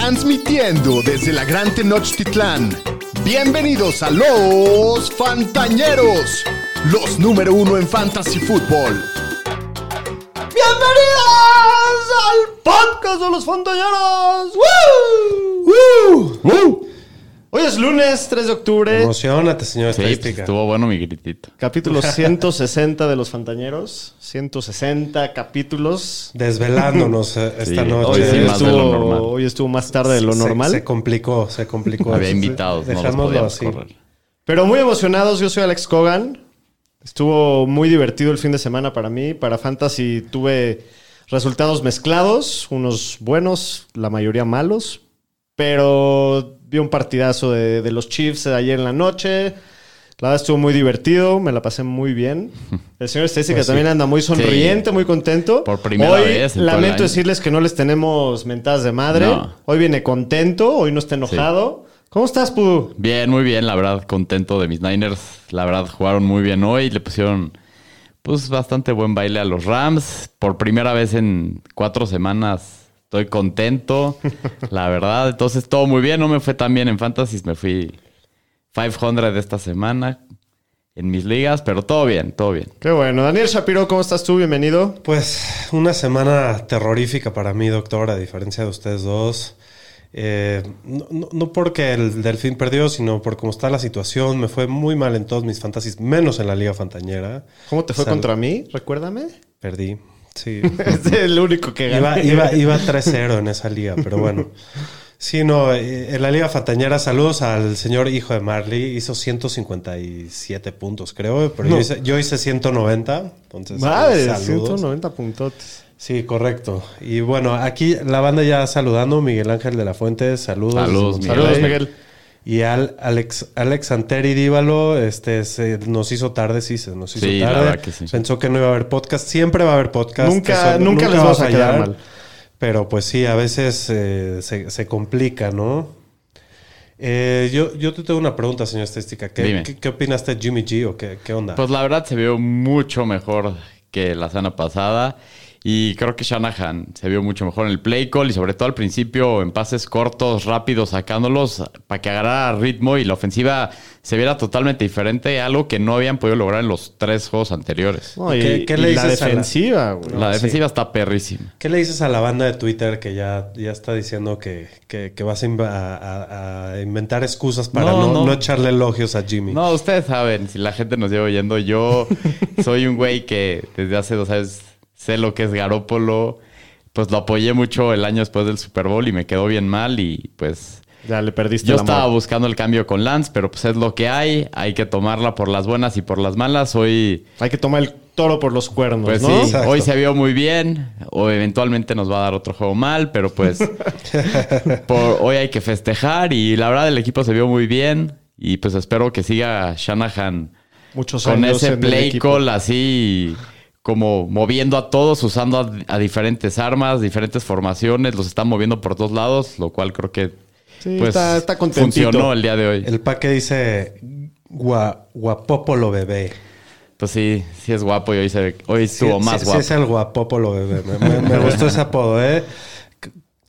Transmitiendo desde la Gran Tenochtitlán. Bienvenidos a los Fantañeros, los número uno en Fantasy Football. ¡Bienvenidos al podcast de los Fantañeros! ¡Woo! ¡Woo! Hoy es lunes 3 de octubre, Emocionate, señor Sí, pues, estadística. estuvo bueno mi gritito. capítulo 160 de los Fantañeros. 160 capítulos. Desvelándonos eh, esta Sí, noche. Hoy, sí, de estuvo, normal. hoy estuvo más tarde de lo Se- normal. Se, complicó, se complicó. Había Sí, invitados, no podíamos así. correr. Pero muy emocionados, yo soy Alex Cogan. Estuvo muy divertido el fin de semana para mí. Para Fantasy tuve resultados mezclados, unos buenos, la mayoría malos. Pero vi un partidazo de, de los Chiefs ayer en la noche. La verdad estuvo muy divertido, me la pasé muy bien. El señor Stacy que Pues sí. también anda muy sonriente, muy contento. Por primera hoy, vez Lamento decirles que no les tenemos mentadas de madre. No. Hoy viene contento, hoy no está enojado. ¿Cómo estás, Pudu? Bien, muy bien, la verdad, contento de mis Niners. La verdad, jugaron muy bien hoy. Le pusieron, pues, bastante buen baile a los Rams. Por primera vez en cuatro semanas estoy contento. la verdad, entonces todo muy bien. No me fue tan bien en Fantasy. Me fui 500 de esta semana en mis ligas, pero todo bien, todo bien. Qué bueno. Daniel Shapiro, ¿cómo estás tú? Bienvenido. Pues una semana terrorífica para mí, doctor, a diferencia de ustedes dos. Eh, no, no- no porque el Delfín perdió, sino por cómo está la situación. Me fue muy mal en todos mis fantasies, menos en la Liga Fantañera. ¿Cómo te fue contra mí? Recuérdame. Perdí. Sí. es el único que Iba, gané. iba, iba 3-0 en esa liga, pero bueno. Sí, no, eh, en la Liga Fantañera, saludos al señor hijo de Marley. Hizo 157 puntos, creo, pero yo, hice, yo hice 190. Entonces, Madre, saludos. 190 puntotes. Sí, correcto. Y bueno, aquí la banda ya saludando. Miguel Ángel de la Fuente, saludos. Saludos, Miguel. Saludos, Miguel. Y al Alex, Alex Anteri Dívalo, este, se nos hizo tarde, sí, se nos hizo Sí, la tarde. verdad que sí. Pensó que no iba a haber podcast. Siempre va a haber podcast. Nunca- Eso nunca les va vamos a quedar mal. Pero pues sí, a veces eh, se, se complica, ¿no? Eh, yo, yo te tengo una pregunta, señor Estadística. ¿Qué, Dime. ¿qué, qué opinaste de Jimmy G o qué, qué onda? Pues la verdad se vio mucho mejor que la semana pasada. Y creo que Shanahan se vio mucho mejor en el play call y sobre todo al principio en pases cortos, rápidos, sacándolos para que agarrara ritmo y la ofensiva se viera totalmente diferente, algo que no habían podido lograr en los tres juegos anteriores. No, y, ¿Qué- le la dices a la- defensiva, güey. la defensiva está perrísima. ¿Qué le dices a la banda de Twitter que ya, ya está diciendo que, que- que vas a, inv- a- a- a inventar excusas para No, no, no. no echarle elogios a Jimmy? No, ustedes saben, si la gente nos lleva oyendo, yo soy un güey que desde hace dos años sé lo que es Garópolo. Pues lo apoyé mucho el año después del Super Bowl y me quedó bien mal y pues Ya le perdiste Yo el amor. estaba buscando el cambio con Lance, pero pues es lo que hay. Hay que tomarla por las buenas y por las malas. Hoy, Hay que tomar el toro por los cuernos, pues ¿no? sí, Exacto. hoy se vio muy bien. O eventualmente nos va a dar otro juego mal, pero pues por- hoy hay que festejar. Y la verdad, el equipo se vio muy bien. Y pues espero que siga Shanahan Muchos con ese play call así como moviendo a todos, usando a, a diferentes armas, diferentes formaciones, los están moviendo por todos lados, lo cual creo que Sí, pues, está, está funcionó el día de hoy. El paque dice gua, guapópolo bebé. Pues sí, sí es guapo y hoy, se, hoy Sí, estuvo sí, más sí guapo. es el guapópolo bebé. Me, me- me gustó ese apodo, ¿eh?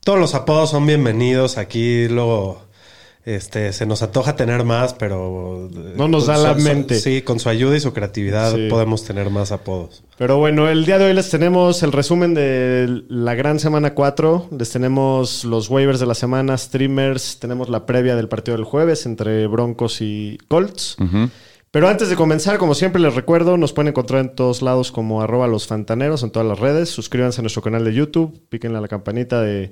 Todos los apodos son bienvenidos. Aquí luego este, se nos antoja tener más, pero... No nos da la su- mente. Sí, con su ayuda y su creatividad Sí. podemos tener más apodos. Pero bueno, el día de hoy les tenemos el resumen de la gran semana 4. Les tenemos los waivers de la semana, streamers. Tenemos la previa del partido del jueves entre Broncos y Colts. Pero antes de comenzar, como siempre les recuerdo, nos pueden encontrar en todos lados como arroba los fantaneros en todas las redes. Suscríbanse a nuestro canal de YouTube, píquenle a la campanita de,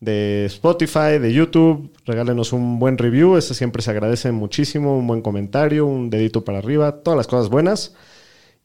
de Spotify, de YouTube, regálenos un buen review, ese siempre se agradece muchísimo, un buen comentario, un dedito para arriba, todas las cosas buenas.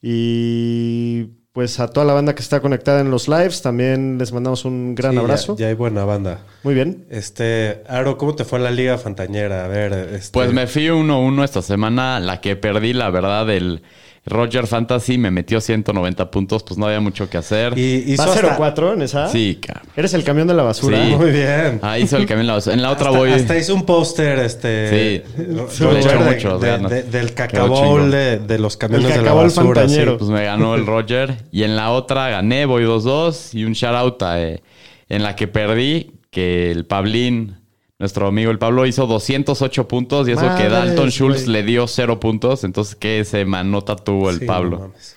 Y pues a toda la banda que está conectada en los lives, también les mandamos un gran Sí, ya- abrazo. Ya, hay buena banda. Muy bien. Este, Aro, ¿cómo te fue en la Liga Fantañera? A ver, este, Pues me fui 1-1 esta semana. La que perdí, la verdad, el Roger Fantasy me metió 190 puntos. Pues no había mucho que hacer. Y hizo ¿Va hasta- 0-4 en esa? Sí, cabrón. ¿Eres el camión de la basura? Sí. Muy bien. Ah, hizo el camión. en la- En la otra hasta, voy. hasta hizo un póster, este... Sí. Sí, le Roger de- de- ganas. de- del chingón. de, de los camiones El de la cacabol basura. fantañero. sí. Pues me ganó el Roger. Y en la otra gané, voy 2-2. Y un shout out a, eh, en la que perdí. que el Pablín, nuestro amigo el Pablo, hizo 208 puntos y eso que Madres, Dalton Schultz güey. le dio 0 puntos. Entonces, ¿qué semanota tuvo el Sí, Pablo? no mames.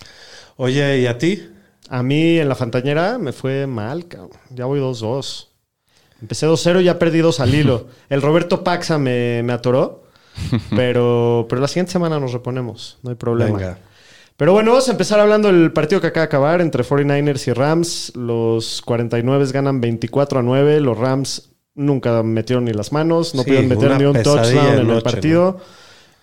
Oye, ¿y a ti? A mí en la Fantañera me fue mal, cabrón. Ya voy 2-2. Empecé 2-0 y ya perdí dos al hilo. El Roberto Paxa me, me atoró, pero, pero la siguiente semana nos reponemos. No hay problema. Venga. Pero bueno, vamos a empezar hablando del partido que acaba de acabar entre 49ers y Rams. Los 49 ganan 24 a 9. Los Rams nunca metieron ni las manos, no Sí, pudieron meter ni un touchdown en el partido.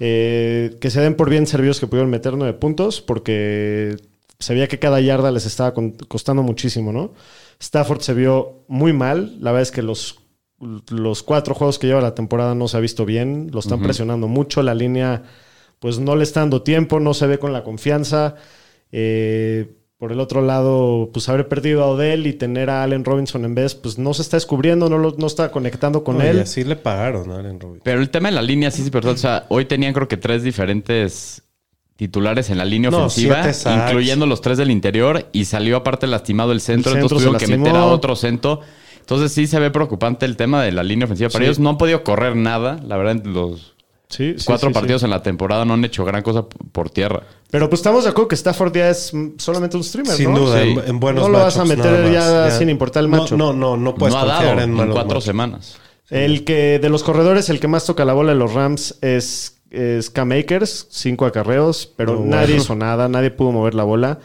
Eh, que se den por bien servidos que pudieron meter 9 puntos porque se veía que cada yarda les estaba costando muchísimo, ¿no? Stafford se vio muy mal. La verdad es que los, los cuatro juegos que lleva la temporada no se ha visto bien. Lo están presionando mucho. La línea, pues no le está dando tiempo, no se ve con la confianza. Eh, por el otro lado, pues haber perdido a Odell y tener a Allen Robinson en vez, pues no se está descubriendo, no, lo- no está conectando con No, y él. así le pagaron a Allen Robinson. Pero el tema de la línea sí es importante. O sea, hoy tenían creo que tres diferentes titulares en la línea No, ofensiva, sacks. incluyendo los tres del interior, y salió aparte lastimado el centro, El centro entonces tuvieron que meter a otro centro. Entonces sí se ve preocupante el tema de la línea ofensiva para Sí. ellos. No han podido correr nada. La verdad, los Sí, sí, cuatro sí, sí. partidos en la temporada no han hecho gran cosa por tierra. Pero pues estamos de acuerdo que Stafford ya es solamente un streamer, Sin ¿no? duda, Sí. en, en buenos No lo vas a meter ya sin importar el No, matchup. No, no, no puedes no ha confiar dado en cuatro matchups. semanas. El que de los corredores, el que más toca la bola de los Rams es, es Cam Akers, cinco acarreos, pero No, nadie bueno. hizo nada, nadie pudo mover la bola.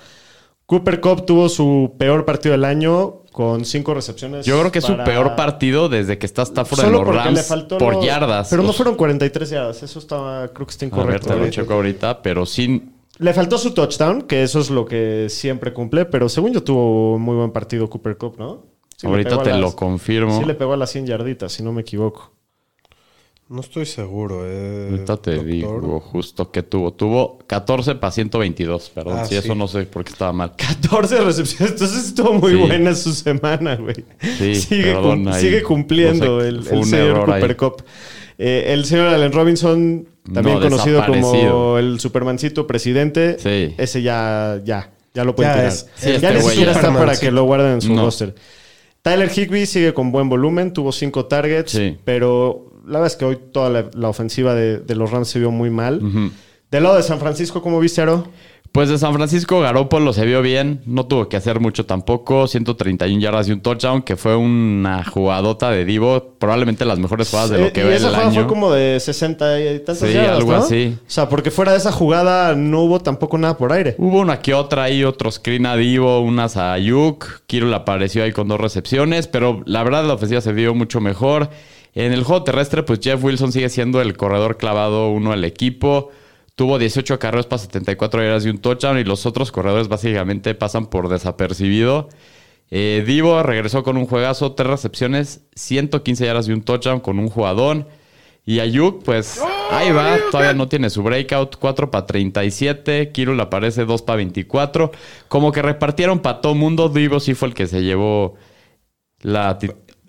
Cooper Cup tuvo su peor partido del año con cinco recepciones. Yo creo que es para- su peor partido desde que está Stafford en Solo los porque le Rams faltó por yardas. Pero no fueron 43 yardas, eso estaba, creo que está A ver, incorrecto. te lo ¿eh? checo ahorita, pero sí... Le faltó su touchdown, que eso es lo que siempre cumple, pero según yo tuvo muy buen partido Cooper Cup, ¿no? Sí ahorita a te las- lo confirmo. Sí le pegó a las 100 yarditas, si no me equivoco. No estoy seguro. Eh, Ahorita te doctor. digo justo que tuvo. Tuvo 14 para 122, perdón. Ah, si eso sí. no sé por qué estaba mal. 14 recepciones, entonces estuvo muy Sí. buena su semana, güey. Sí, sigue, perdón, cum- ahí, sigue cumpliendo no sé, el, el señor. Cooper Cup. Eh, el señor Allen Robinson, también No, conocido como el Supermancito presidente. Sí. Ese ya, ya, ya lo pueden Ya tirar. es- Sí, ya este ni güey siquiera ya. está para que lo guarden en su No. roster. Tyler Higby sigue con buen volumen, tuvo cinco targets, Sí. pero la verdad es que hoy toda la, la ofensiva de, de los Rams se vio muy mal. Ujú. Del lado de San Francisco, ¿cómo viste, Aro? Pues de San Francisco, Garópolo se vio bien. No tuvo que hacer mucho tampoco. 131 yardas y un touchdown, que fue una jugadota de Divo. Probablemente las mejores jugadas de lo que y ve esa el jugada año. fue como de 60 y tantas Sí, yardas, algo ¿no? así. O sea, porque fuera de esa jugada no hubo tampoco nada por aire. Hubo una que otra ahí, otro screen a Divo, unas a Ayuk. Kirill apareció ahí con dos recepciones, pero la verdad la ofensiva se vio mucho mejor. En el juego terrestre, pues Jeff Wilson sigue siendo el corredor clavado uno del equipo. Tuvo 18 carreras para 74 yardas y un touchdown y los otros corredores básicamente pasan por desapercibido. Eh, Divo regresó con un juegazo, tres recepciones, 115 yardas y un touchdown con un jugador. Y Ayuk, pues ahí va, todavía no tiene su breakout, 4 para 37, Kirul aparece 2 para 24. Como que repartieron para todo mundo, Divo sí fue el que se llevó la...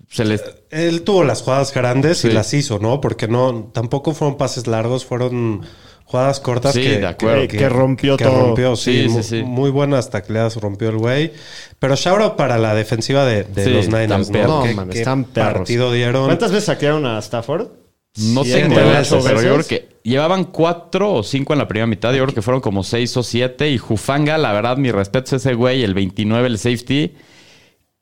Se les, Él tuvo las jugadas grandes Sí. y las hizo, ¿no? Porque no, tampoco fueron pases largos, fueron jugadas cortas Sí, que, de acuerdo. Que rompió que todo. rompió, sí, Sí, sí, mu- sí. Muy buenas tacleadas rompió el güey. Pero shout out para la defensiva de, de Sí, los Niners, tan. ¿no? No, ¿Qué, man, qué están perros. partido dieron? ¿Cuántas veces saquearon a Stafford? no Siete, tengo dato, pero yo creo que llevaban 4 o 5 en la primera mitad, yo creo que fueron como 6 o 7. Y Jufanga, la verdad, mi respeto a ese güey, el 29, el safety.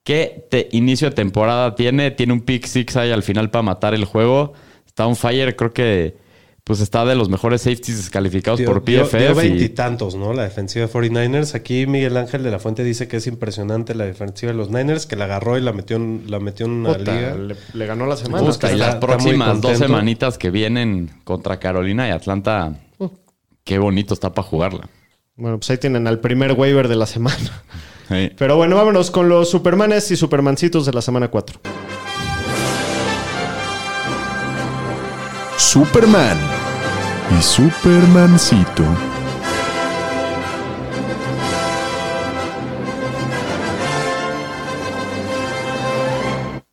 ¿Qué te- inicio de temporada tiene? Tiene un pick six ahí al final para matar el juego. Está on fire, creo que pues está de los mejores safeties descalificados Dio- por PFF. dio y- veintitantos, ¿no? La defensiva de 49ers. Aquí Miguel Ángel de la Fuente dice que es impresionante la defensiva de los Niners, que la agarró y la metió en, la metió en una Puta, liga. le, le ganó la semana. Y está- las próximas dos semanitas que vienen contra Carolina y Atlanta, qué bonito está para jugarla. Bueno, pues ahí tienen al primer waiver de la semana. Sí. Pero bueno, vámonos con los Supermanes y Supermancitos de la semana 4. Superman y Supermancito.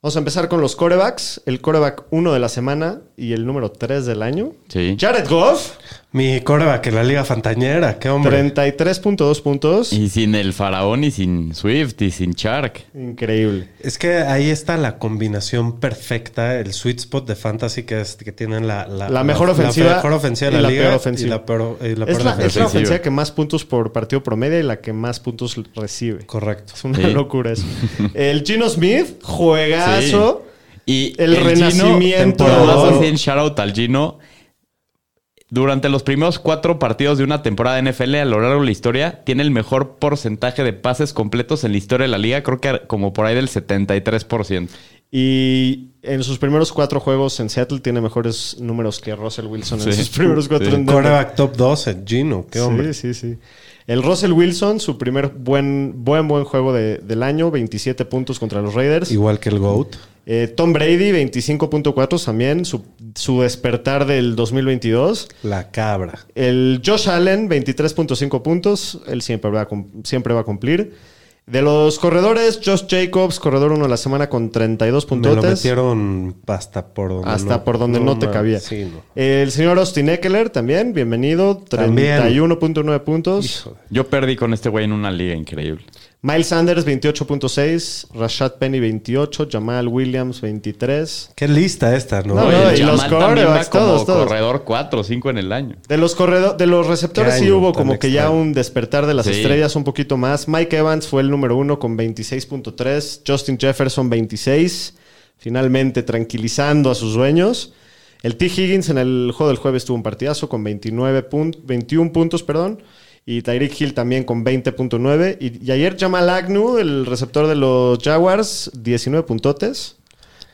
Vamos a empezar con los corebacks. El coreback 1 de la semana y el número 3 del año. Sí. Jared Goff, Mi coreback en la Liga Fantañera, qué hombre. 33.2 puntos. Y sin el faraón y sin Swift y sin Shark. Increíble. Es que ahí está la combinación perfecta, el sweet spot de fantasy que, es, que tienen la, La mejor ofensiva mejor ofensiva de la, la liga peor ofensiva. y la peor, y la Es la, es la ofensiva que más puntos por partido promedio y la que más puntos recibe. Correcto. Es una Sí. locura eso. El Gino Smith, juegazo. Y El renacimiento. Gino, así en shoutout al Gino. Durante los primeros cuatro partidos de una temporada de NFL a lo largo de la historia, tiene el mejor porcentaje de pases completos en la historia de la liga. Creo que como por ahí del 73%. Y en sus primeros cuatro juegos en Seattle tiene mejores números que Russell Wilson en Sí. sus primeros cuatro Sí. en top 12, Gino, qué hombre. Sí, sí, sí. El Russell Wilson, su primer buen, buen, buen juego de- del año, 27 puntos contra los Raiders. Igual que el GOAT. Eh, Tom Brady, 25.4 también, su, su despertar del 2022. La cabra. El Josh Allen, 23.5 puntos. Él siempre va, a, siempre va a cumplir. De los corredores, Josh Jacobs, corredor uno de la semana con 32 Me lo metieron hasta por donde Hasta no, por donde no, te cabía. Sí, no. El señor Austin Eckler también, bienvenido. También. 31.9 puntos. Hijo Yo perdí con este güey en una liga increíble. Miles Sanders, 28.6. Rashad Penny, 28. Jamal Williams, 23. Qué lista esta, ¿no? No, no, y los Jamal como todos, todos. corredor 4 o 5 en el año. De los, corredo- de los receptores sí hubo como que ya un despertar de las Sí. estrellas un poquito más. Mike Evans fue el número uno con 26.3. Justin Jefferson 26. Finalmente tranquilizando a sus dueños. El T. Higgins en el juego del jueves tuvo un partidazo con 29 pun- 21 puntos, perdón. Y Tyreek Hill también con 20.9. Y, y ayer Jamal Agnew, el receptor de los Jaguars, 19 puntotes.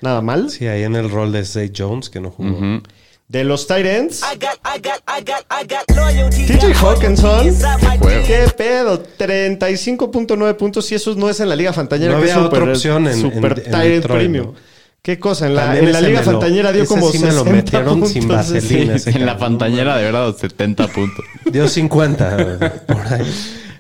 Nada mal. Sí, ahí en el rol de Zay Jones, que no jugó. De los Titans. TJ Hawkinson. Juego. ¿Qué pedo? 35.9 puntos y eso no es en la Liga Fantañera. No había otra opción en- Super en- Detroit, Premium. ¿no? ¿Qué cosa? En la, en la Liga Fantañera dio como sí me lo 60 metieron sin puntos. vaselina. ese en la cabrón, pantañera de verdad 70 puntos. Dio 50 por ahí.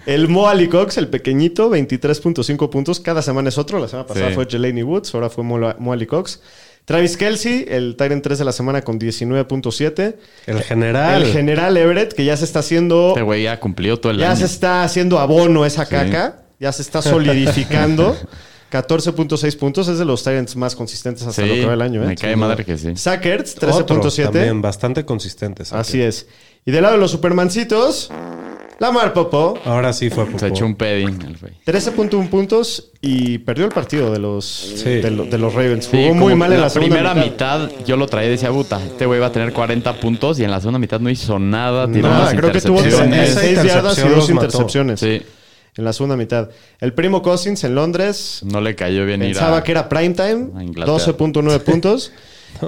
El Mo Ali Cox, el pequeñito, 23.5 puntos. Cada semana es otro. La semana pasada Sí. fue Jelani Woods, ahora fue Mo, Mo Ali Cox. Travis Kelsey, el Tyrant 3 de la semana con 19.7. El general. El General Everett, que ya se está haciendo... Este güey ya cumplió todo el Ya año. se está haciendo abono esa caca. Ya se está solidificando. 14.6 puntos. Es de los Tyrants más consistentes hasta Sí, lo que va el año. ¿eh? me cae madre que sí. Sackers, Otro 13.7. También bastante consistentes. Así es. Y del lado de los Supermancitos, Lamar Popo, Ahora sí fue poco. Se echó un pedín el güey. 13.1 puntos y perdió el partido de los, Sí. de, lo- de los Ravens. Sí, Jugó muy mal en la, segunda primera mitad. mitad. yo lo traía y decía, puta, este güey va a tener 40 puntos y en la segunda mitad no hizo nada, tiró Nada, unas creo que tuvo intercepciones. Esa 16 yardas y dos intercepciones Sí, en la segunda mitad. El primo Cousins en Londres no le cayó bien ir Pensaba a... que era primetime, a Inglaterra. 12.9 puntos.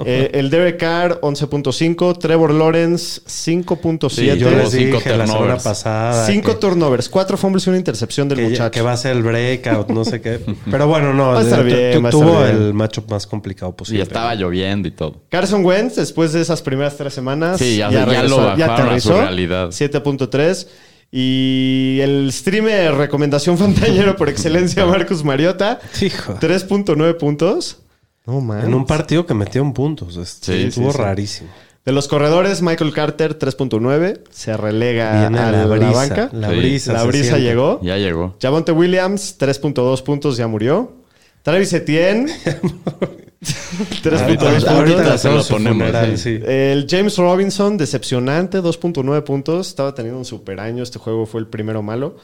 Eh, el Derek Carr, 11.5. Trevor Lawrence, 5.7. Sí, yo les cinco dije la semana turnovers. pasada. Cinco que- turnovers, cuatro fumbles y una intercepción del que, muchacho. que va a ser el breakout, no sé qué. Pero bueno, no. Va a estar tu- bien, tu- estar tuvo bien. el matchup más complicado Y posible. estaba lloviendo y todo. Carson Wentz, después de esas primeras tres semanas, Sí, ya- ya lo bajaron a su realidad. 7.3. Y el streamer recomendación fantañero por excelencia, Marcus Mariota, Hijo. 3.9 puntos. No man. En un partido que metió puntos. Este, Sí, estuvo sí, sí. rarísimo. De los corredores, Michael Carter, 3.9. Se relega Viene a la la, brisa. banca. La Sí. brisa. La brisa siente. llegó. Ya llegó. Javonte Williams, 3.2 puntos, ya murió. Travis Etienne, 3.2 Ahorita- puntos. ahorita se lo ponemos, funeral, sí. sí. El James Robinson, decepcionante, 2.9 puntos. Estaba teniendo un super año. Este juego fue el primero malo.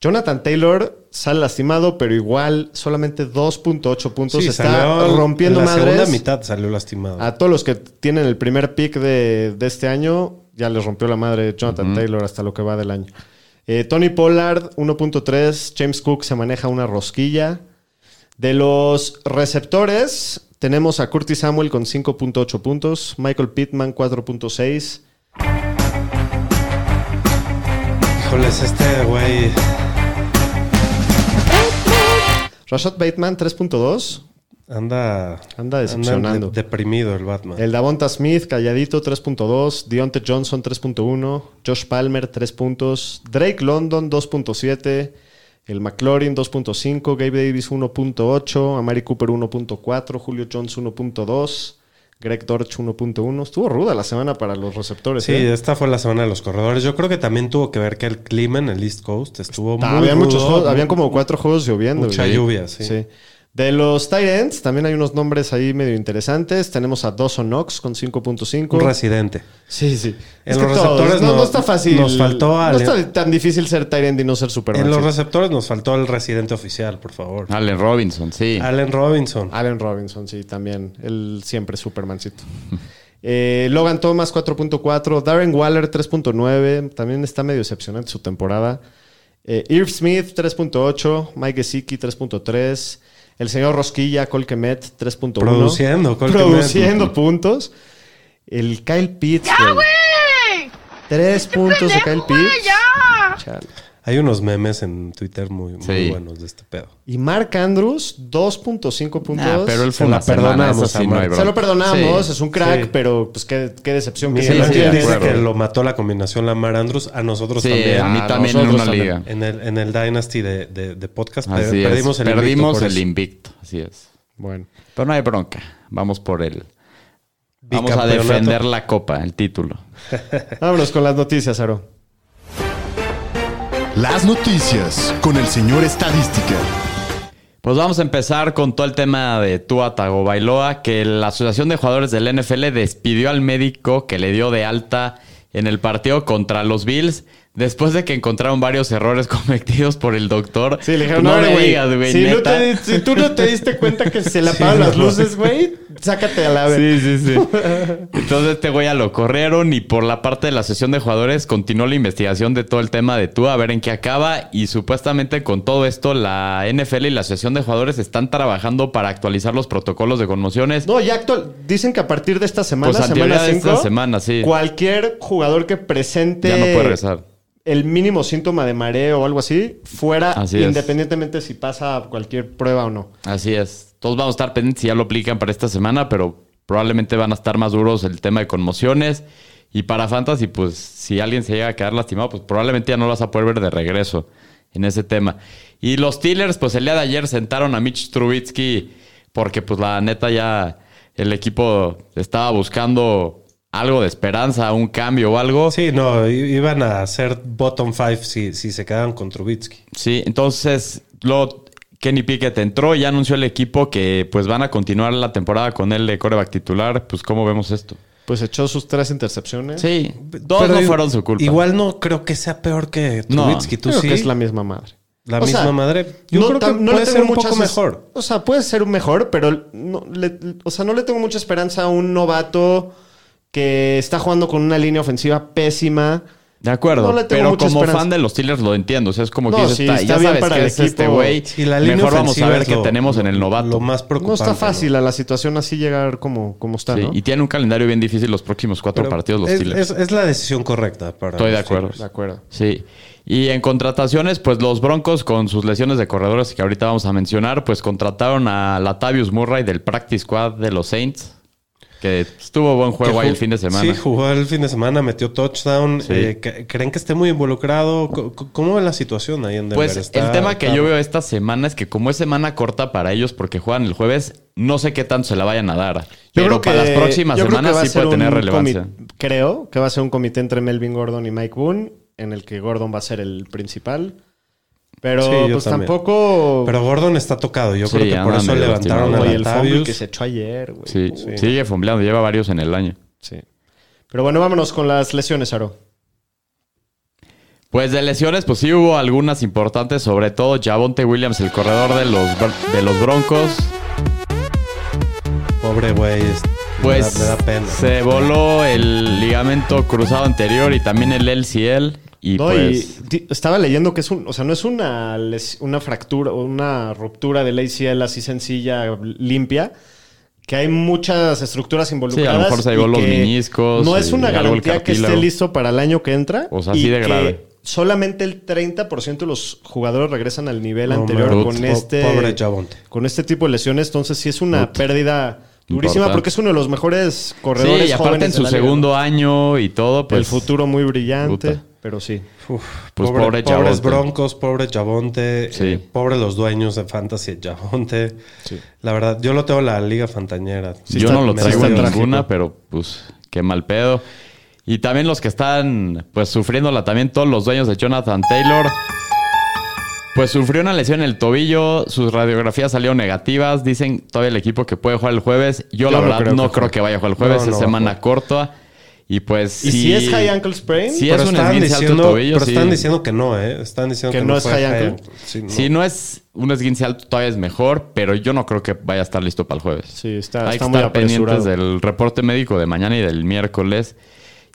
Jonathan Taylor sale lastimado, pero igual solamente 2.8 puntos. Sí, Está salió rompiendo en la madres. segunda mitad salió lastimado. A todos los que tienen el primer pick de, de este año, ya les rompió la madre Jonathan Taylor hasta lo que va del año. Eh, Tony Pollard, 1.3. James Cook se maneja una rosquilla. De los receptores, tenemos a Curtis Samuel con 5.8 puntos. Michael Pittman, 4.6. Híjoles, este güey. Rashad Bateman, 3.2. Anda. Anda decepcionando. de- deprimido el Batman. El Davonta Smith, calladito, 3.2. Deontay Johnson, 3.1. Josh Palmer, 3 puntos. Drake London, 2.7. El McLaurin, 2.5. Gabe Davis, 1.8. Amari Cooper, 1.4. Julio Jones, 1.2. Greg Dortch 1.1. Estuvo ruda la semana para los receptores. Sí, ¿eh? esta fue la semana de los corredores. Yo creo que también tuvo que ver que el clima en el East Coast estuvo muy habían muchos rudo. juegos, habían como cuatro juegos lloviendo. Mucha lluvia, sí. De los tight ends, también hay unos nombres ahí medio interesantes. Tenemos a Dawson Knox con 5.5. Un residente. Sí, sí. En Es los que todos, receptores no, no- no está fácil. nos faltó No está tan difícil ser tight end y no ser Superman. En los receptores nos faltó el residente oficial, por favor. Allen Robinson, sí. Allen Robinson. Allen Robinson, sí, también. Él siempre Supermancito. Eh, Logan Thomas 4.4. Darren Waller 3.9. También está medio decepcionante su temporada. Eh, Irv Smith 3.8. Mike Gesicki 3.3. El señor Rosquilla, Colquemet 3.1. Produciendo, Cole Produciendo puntos. El Kyle Pitts. güey. Tres puntos de Kyle Pitts. Chale. Hay unos memes en Twitter muy, muy Sí. buenos de este pedo. Y Mark Andrews, 2.5 puntos. Ah, pero él Se fue la una semana, perdonamos sí, a no. Se lo perdonamos, Sí. es un crack, Sí. pero pues qué, qué decepción que se dice que lo mató la combinación Lamar Andrews. A nosotros Sí, también. a mí a también en una también. liga. En el, en el Dynasty de, de- de podcast Así perdimos es. el invicto Perdimos por el eso. invicto, así es. Bueno, Pero no hay bronca. Vamos por el. Vamos a defender la copa, el título. vámonos con las noticias, Aro. Las noticias con el señor Estadística. Pues vamos a empezar con todo el tema de Tua Tagovailoa, que la Asociación de Jugadores del NFL despidió al médico que le dio de alta en el partido contra los Bills después de que encontraron varios errores cometidos por el doctor. Sí, le dijeron, no "A ver, me güey, digas, güey, si, no neta". te di- si tú no te diste cuenta que se le apagan las luces, güey, sácate a la vez. Sí, sí, sí. Entonces este güey ya lo corrieron y por la parte de la sesión de jugadores continuó la investigación de todo el tema de Tua a ver en qué acaba y supuestamente con todo esto la NFL y la asociación de jugadores están trabajando para actualizar los protocolos de conmociones. No, ya actual, dicen que a partir de esta semana, Pues, semana teoría de esta 5, semana, sí. cualquier jugador que presente Ya no puede regresar. El mínimo síntoma de mareo o algo así, fuera Así independientemente si pasa cualquier prueba o no. Así es. Todos vamos a estar pendientes si ya lo aplican para esta semana, pero probablemente van a estar más duros el tema de conmociones. Y para Fantasy, pues si alguien se llega a quedar lastimado, pues probablemente ya no lo vas a poder ver de regreso en ese tema. Y los Steelers, pues el día de ayer sentaron a Mitch Trubisky porque pues la neta ya el equipo estaba buscando algo de esperanza, un cambio o algo. Sí, no, iban a ser bottom five si, si se quedaban con Trubitsky. Sí, entonces lo Kenny Pickett entró y ya anunció el equipo que pues van a continuar la temporada con él de coreback titular. Pues cómo vemos esto. Pues echó sus tres intercepciones. Sí, dos Pero no i- fueron su culpa. Igual no creo que sea peor que No, Trubitsky. Tú Creo sí. que es la misma madre. La O misma sea, madre. Yo creo que tam- puede le ser tengo un poco mejor. O sea, puede ser un mejor, pero no le, o sea, no le tengo mucha esperanza a un novato que está jugando con una línea ofensiva pésima. De acuerdo, No le tengo pero mucha como esperanza. fan de los Steelers lo entiendo. O sea, es como No, que dices, sí, está- está ya bien sabes para que el es este equipo. güey. Mejor vamos a ver qué tenemos en el novato. Lo más No está fácil a la situación así llegar como, como está, Sí, ¿no? Y tiene un calendario bien difícil los próximos cuatro Pero partidos los es, Steelers. es- es la decisión correcta para Estoy de acuerdo. Steelers. De acuerdo. Sí. Y en contrataciones, pues los Broncos con sus lesiones de corredores que ahorita vamos a mencionar, pues contrataron a Latavius Murray del Practice Squad de los Saints, que estuvo buen juego ahí el fin de semana. Sí, jugó el fin de semana, metió touchdown. Sí. Eh, ¿c- ¿Creen que esté muy involucrado? ¿Cómo ven la situación ahí en Denver? Pues Está- el tema que yo veo esta semana es que como es semana corta para ellos porque juegan el jueves, no sé qué tanto se la vayan a dar. Yo Pero creo para que- las próximas semanas sí puede tener relevancia. Creo que va a ser un comité entre Melvin Gordon y Mike Boone, en el que Gordon va a ser el principal. Pero Sí, pues también. tampoco. Pero Gordon está tocado. Yo Sí, creo que por eso levantaron a el fumble que se echó ayer, güey. Sí, Sí. sigue fumbleando, lleva varios en el año. Sí. Pero bueno, vámonos con las lesiones, Aro. Pues de lesiones, pues sí hubo algunas importantes, sobre todo Javonte Williams, el corredor de los, de los Broncos. Pobre güey. es- Pues me, da, me da pena. se voló el ligamento cruzado anterior y también el LCL. Y No, pues. y estaba leyendo que es un, o sea, no es una, una fractura, una ruptura del ACL así sencilla, limpia, que hay muchas estructuras involucradas. Sí, a lo mejor se llevó los meniscos No es una garantía que esté listo para el año que entra. O sea, así y de que grave. Solamente el 30% de los jugadores regresan al nivel No, anterior man. con este, pobre con este tipo de lesiones. Entonces sí es una pérdida durísima Importante. porque es uno de los mejores Sí, corredores y aparte jóvenes en su liga, segundo ¿no? año y todo, pues. el futuro muy brillante. puta. Pero sí. Uf, Pues pobre- pobre pobres. Broncos, pobre Javonte, Sí. eh, pobre los dueños de Fantasy Javonte. Sí. La verdad, yo lo tengo en la liga fantañera. Sí Yo está- no lo traigo en ninguna, pero pues qué mal pedo. Y también los que están pues sufriéndola también todos los dueños de Jonathan Taylor. Pues sufrió una lesión en el tobillo, sus radiografías salieron negativas, dicen todavía el equipo que puede jugar el jueves. Yo, Yo la no verdad creo no que creo que vaya a jugar el jueves, No, es semana corta. Y pues ¿Y si es high ankle sprain? Si Pero es un esguince alto diciendo, tobillo, pero sí. están diciendo que no, ¿eh? Están diciendo Que que, no es high ankle. Sí, no. Si no es un esguince alto, todavía es mejor, pero yo no creo que vaya a estar listo para el jueves. Sí, está, Hay está que muy estar pendientes del reporte médico de mañana y del miércoles.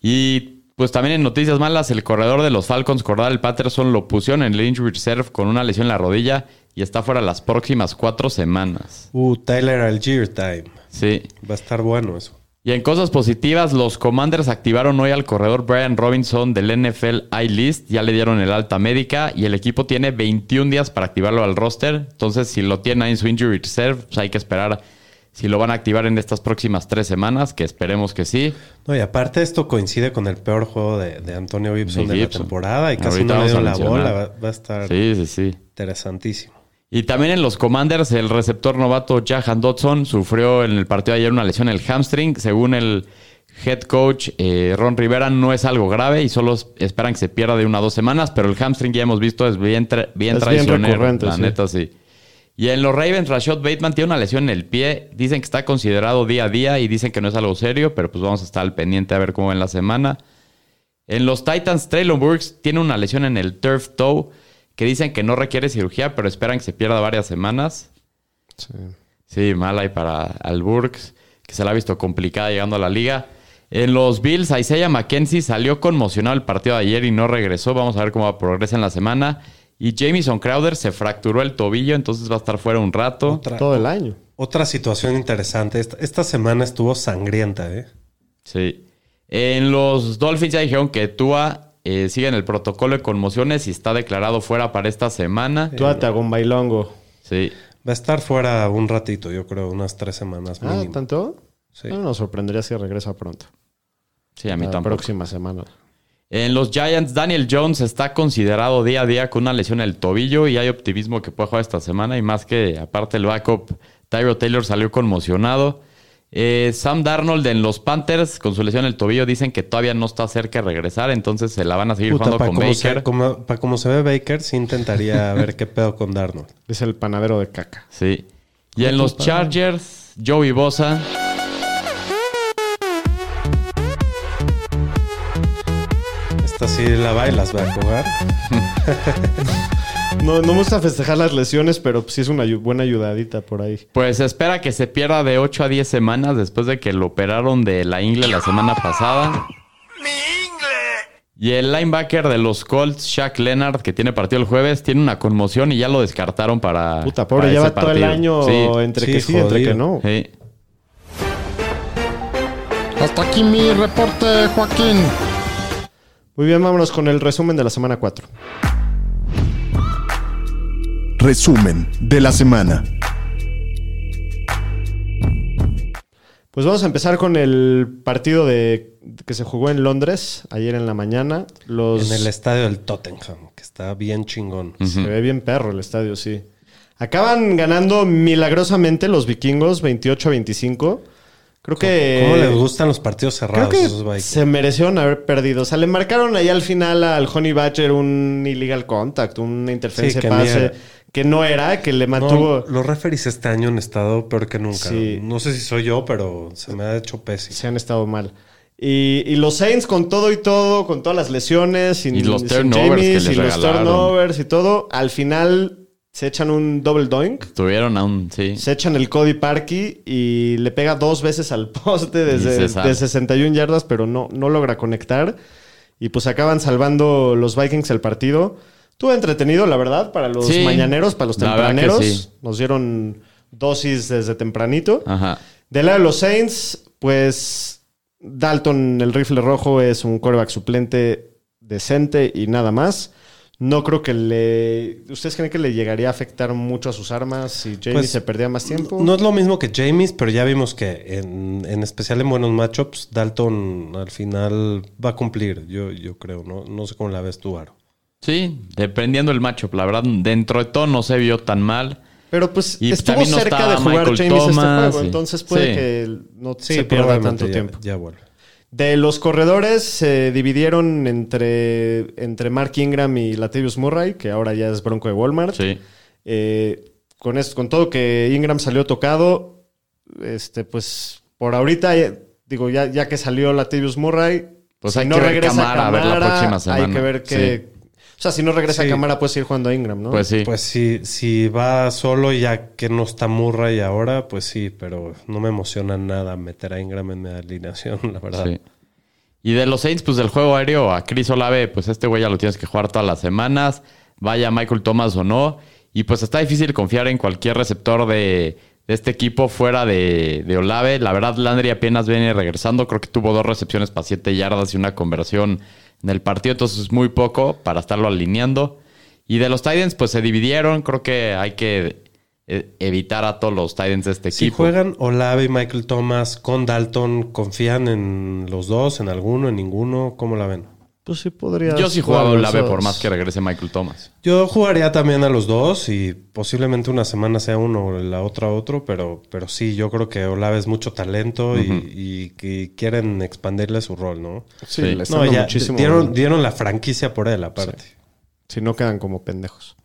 Y pues también en noticias malas, el corredor de los Falcons, Cordal Patterson, lo pusieron en el injury reserve con una lesión en la rodilla y está fuera las próximas cuatro semanas. Uh, Tyler Algier time. Sí. Va a estar bueno eso. Y en cosas positivas, los Commanders activaron hoy al corredor Brian Robinson del NFL I-List. Ya le dieron el alta médica y el equipo tiene 21 días para activarlo al roster. Entonces, si lo tiene ahí en su injury reserve, pues hay que esperar si lo van a activar en estas próximas tres semanas, que esperemos que sí. No, y aparte esto coincide con el peor juego de, de Antonio Gibson De de, Gibson. la temporada y casi Ahorita no le dio la bola. Va, va a estar Sí, sí, sí. interesantísimo. Y también en los Commanders, el receptor novato Jahan Dodson sufrió en el partido de ayer una lesión en el hamstring. Según el head coach eh, Ron Rivera, no es algo grave y solo esperan que se pierda de una a dos semanas, pero el hamstring ya hemos visto es bien, tra- bien Es bien traicionero. recurrente, la sí. neta, sí. Y en los Ravens, Rashad Bateman tiene una lesión en el pie. Dicen que está considerado día a día y dicen que no es algo serio, pero pues vamos a estar al pendiente a ver cómo va en la semana. En los Titans, Traylon Burks tiene una lesión en el turf toe que dicen que no requiere cirugía, pero esperan que se pierda varias semanas. Sí. Sí, mal ahí para al Burks, que se la ha visto complicada llegando a la liga. En los Bills, Isaiah McKenzie salió conmocionado el partido de ayer y no regresó. Vamos a ver cómo progresa en la semana. Y Jamison Crowder se fracturó el tobillo, entonces va a estar fuera un rato. Otra, Todo el año. otra situación interesante. Esta, esta semana estuvo sangrienta, ¿eh? Sí. En los Dolphins ya dijeron que Tua eh, sigue en el protocolo de conmociones y está declarado fuera para esta semana. Tú a Bailongo. Sí. Va a estar fuera un ratito, yo creo, unas tres semanas Ah, mínimo. ¿tanto? Sí. No nos sorprendería si regresa pronto. Sí, a mí la tampoco. próxima semana. En los Giants, Daniel Jones está considerado día a día con una lesión en el tobillo y hay optimismo que puede jugar esta semana. Y más que, aparte, el backup Tyro Taylor salió conmocionado. Eh, Sam Darnold en los Panthers, con su lesión en el tobillo, dicen que todavía no está cerca de regresar, entonces se la van a seguir Puta, jugando para con como, Baker. se, como, pa' como se ve Baker, sí intentaría ver qué pedo con Darnold. Es el panadero de caca. Sí. Y en los Chargers, Joey Bosa. Esta sí la bailas, va a jugar. No, no me gusta festejar las lesiones, pero sí es una buena ayudadita por ahí. Pues se espera que se pierda de 8 a 10 semanas después de que lo operaron de la ingle la semana pasada. Y el linebacker de los Colts, Shaq Leonard, que tiene partido el jueves, tiene una conmoción y ya lo descartaron para. Puta, pobre, para lleva ese todo el año Sí, entre Sí, que sí, entre jodido. que no. sí. Hasta aquí mi reporte, Joaquín. Muy bien, vámonos con el resumen de la semana 4. Resumen de la semana. Pues vamos a empezar con el partido de que se jugó en Londres ayer en la mañana. Los, En el estadio del Tottenham, que está bien chingón. Se ve bien perro el estadio, sí. Acaban ganando milagrosamente los vikingos 28 a 25. Creo que. ¿Cómo les gustan los partidos Creo cerrados que esos Vikings? se merecieron haber perdido. O sea, le marcaron ahí al final al Honey Badger un illegal contact, una interferencia Sí, de pase que no era, que le No, mantuvo. los referees este año han estado peor que nunca. Sí. No sé si soy yo, pero se me ha hecho pésimo. Se han estado mal. Y, y los Saints con todo y todo, con todas las lesiones, sin, Y los sin turnovers que James, les y los turnovers y todo, al final se echan un double doink. Tuvieron aún, sí. Se echan el Cody Parkey y le pega dos veces al poste desde de 61 yardas, pero no, no logra conectar. Y pues acaban salvando los Vikings el partido. Estuvo entretenido, la verdad, para los Sí. mañaneros, para los tempraneros. sí. Nos dieron dosis desde tempranito. Ajá. Del lado de los Saints, pues Dalton, el rifle rojo, es un coreback suplente decente y nada más. No creo que le... ¿Ustedes creen que le llegaría a afectar mucho a sus armas si Jamie Pues, se perdía más tiempo? No es lo mismo que James, pero ya vimos que en, en especial en buenos matchups, Dalton al final va a cumplir, yo, yo creo, ¿no? No sé cómo la ves tú, Aro. Sí, dependiendo del matchup. La verdad, dentro de todo no se vio tan mal. Pero pues Y estuvo no cerca de jugar Michael James este Thomas juego, y- entonces puede Sí. que no se pierda tanto ya, tiempo. Ya vuelve. De los corredores se dividieron entre, entre Mark Ingram y Latavius Murray, que ahora ya es bronco de Walmart. Sí. Eh, con, esto, con todo que Ingram salió tocado, este, pues por ahorita, eh, digo, ya, ya que salió Latavius Murray, Pues hay que ver Camara, a ver la próxima Hay semana. que ver que... O sea, si no regresa Sí. Camara, puedes ir jugando a Ingram, ¿no? Pues sí. Pues si, si va solo ya que no está Murray ahora, pues sí, pero no me emociona nada meter a Ingram en mi alineación, la verdad. Sí. Y de los Saints, pues del juego aéreo a Chris Olave, pues este güey ya lo tienes que jugar todas las semanas, vaya Michael Thomas o no. Y pues está difícil confiar en cualquier receptor de, de este equipo fuera de, de Olave. La verdad, Landry apenas viene regresando. Creo que tuvo dos recepciones para siete yardas y una conversión en el partido. Entonces es muy poco para estarlo alineando. Y de los Titans, pues se dividieron. Creo que hay que eh, evitar a todos los Titans de este Si equipo. juegan Olave y Michael Thomas con Dalton, ¿confían en los dos, en alguno, en ninguno? ¿Cómo la ven? Pues sí podría. Yo sí jugaba Olave por más que regrese Michael Thomas. Yo jugaría también a los dos y posiblemente una semana sea uno o la otra otro, pero, pero sí, yo creo que Olave es mucho talento y, y que quieren expandirle su rol, ¿no? Sí, Sí. le están No, ya muchísimo. dieron, dieron la franquicia por él, aparte. Si no quedan como pendejos.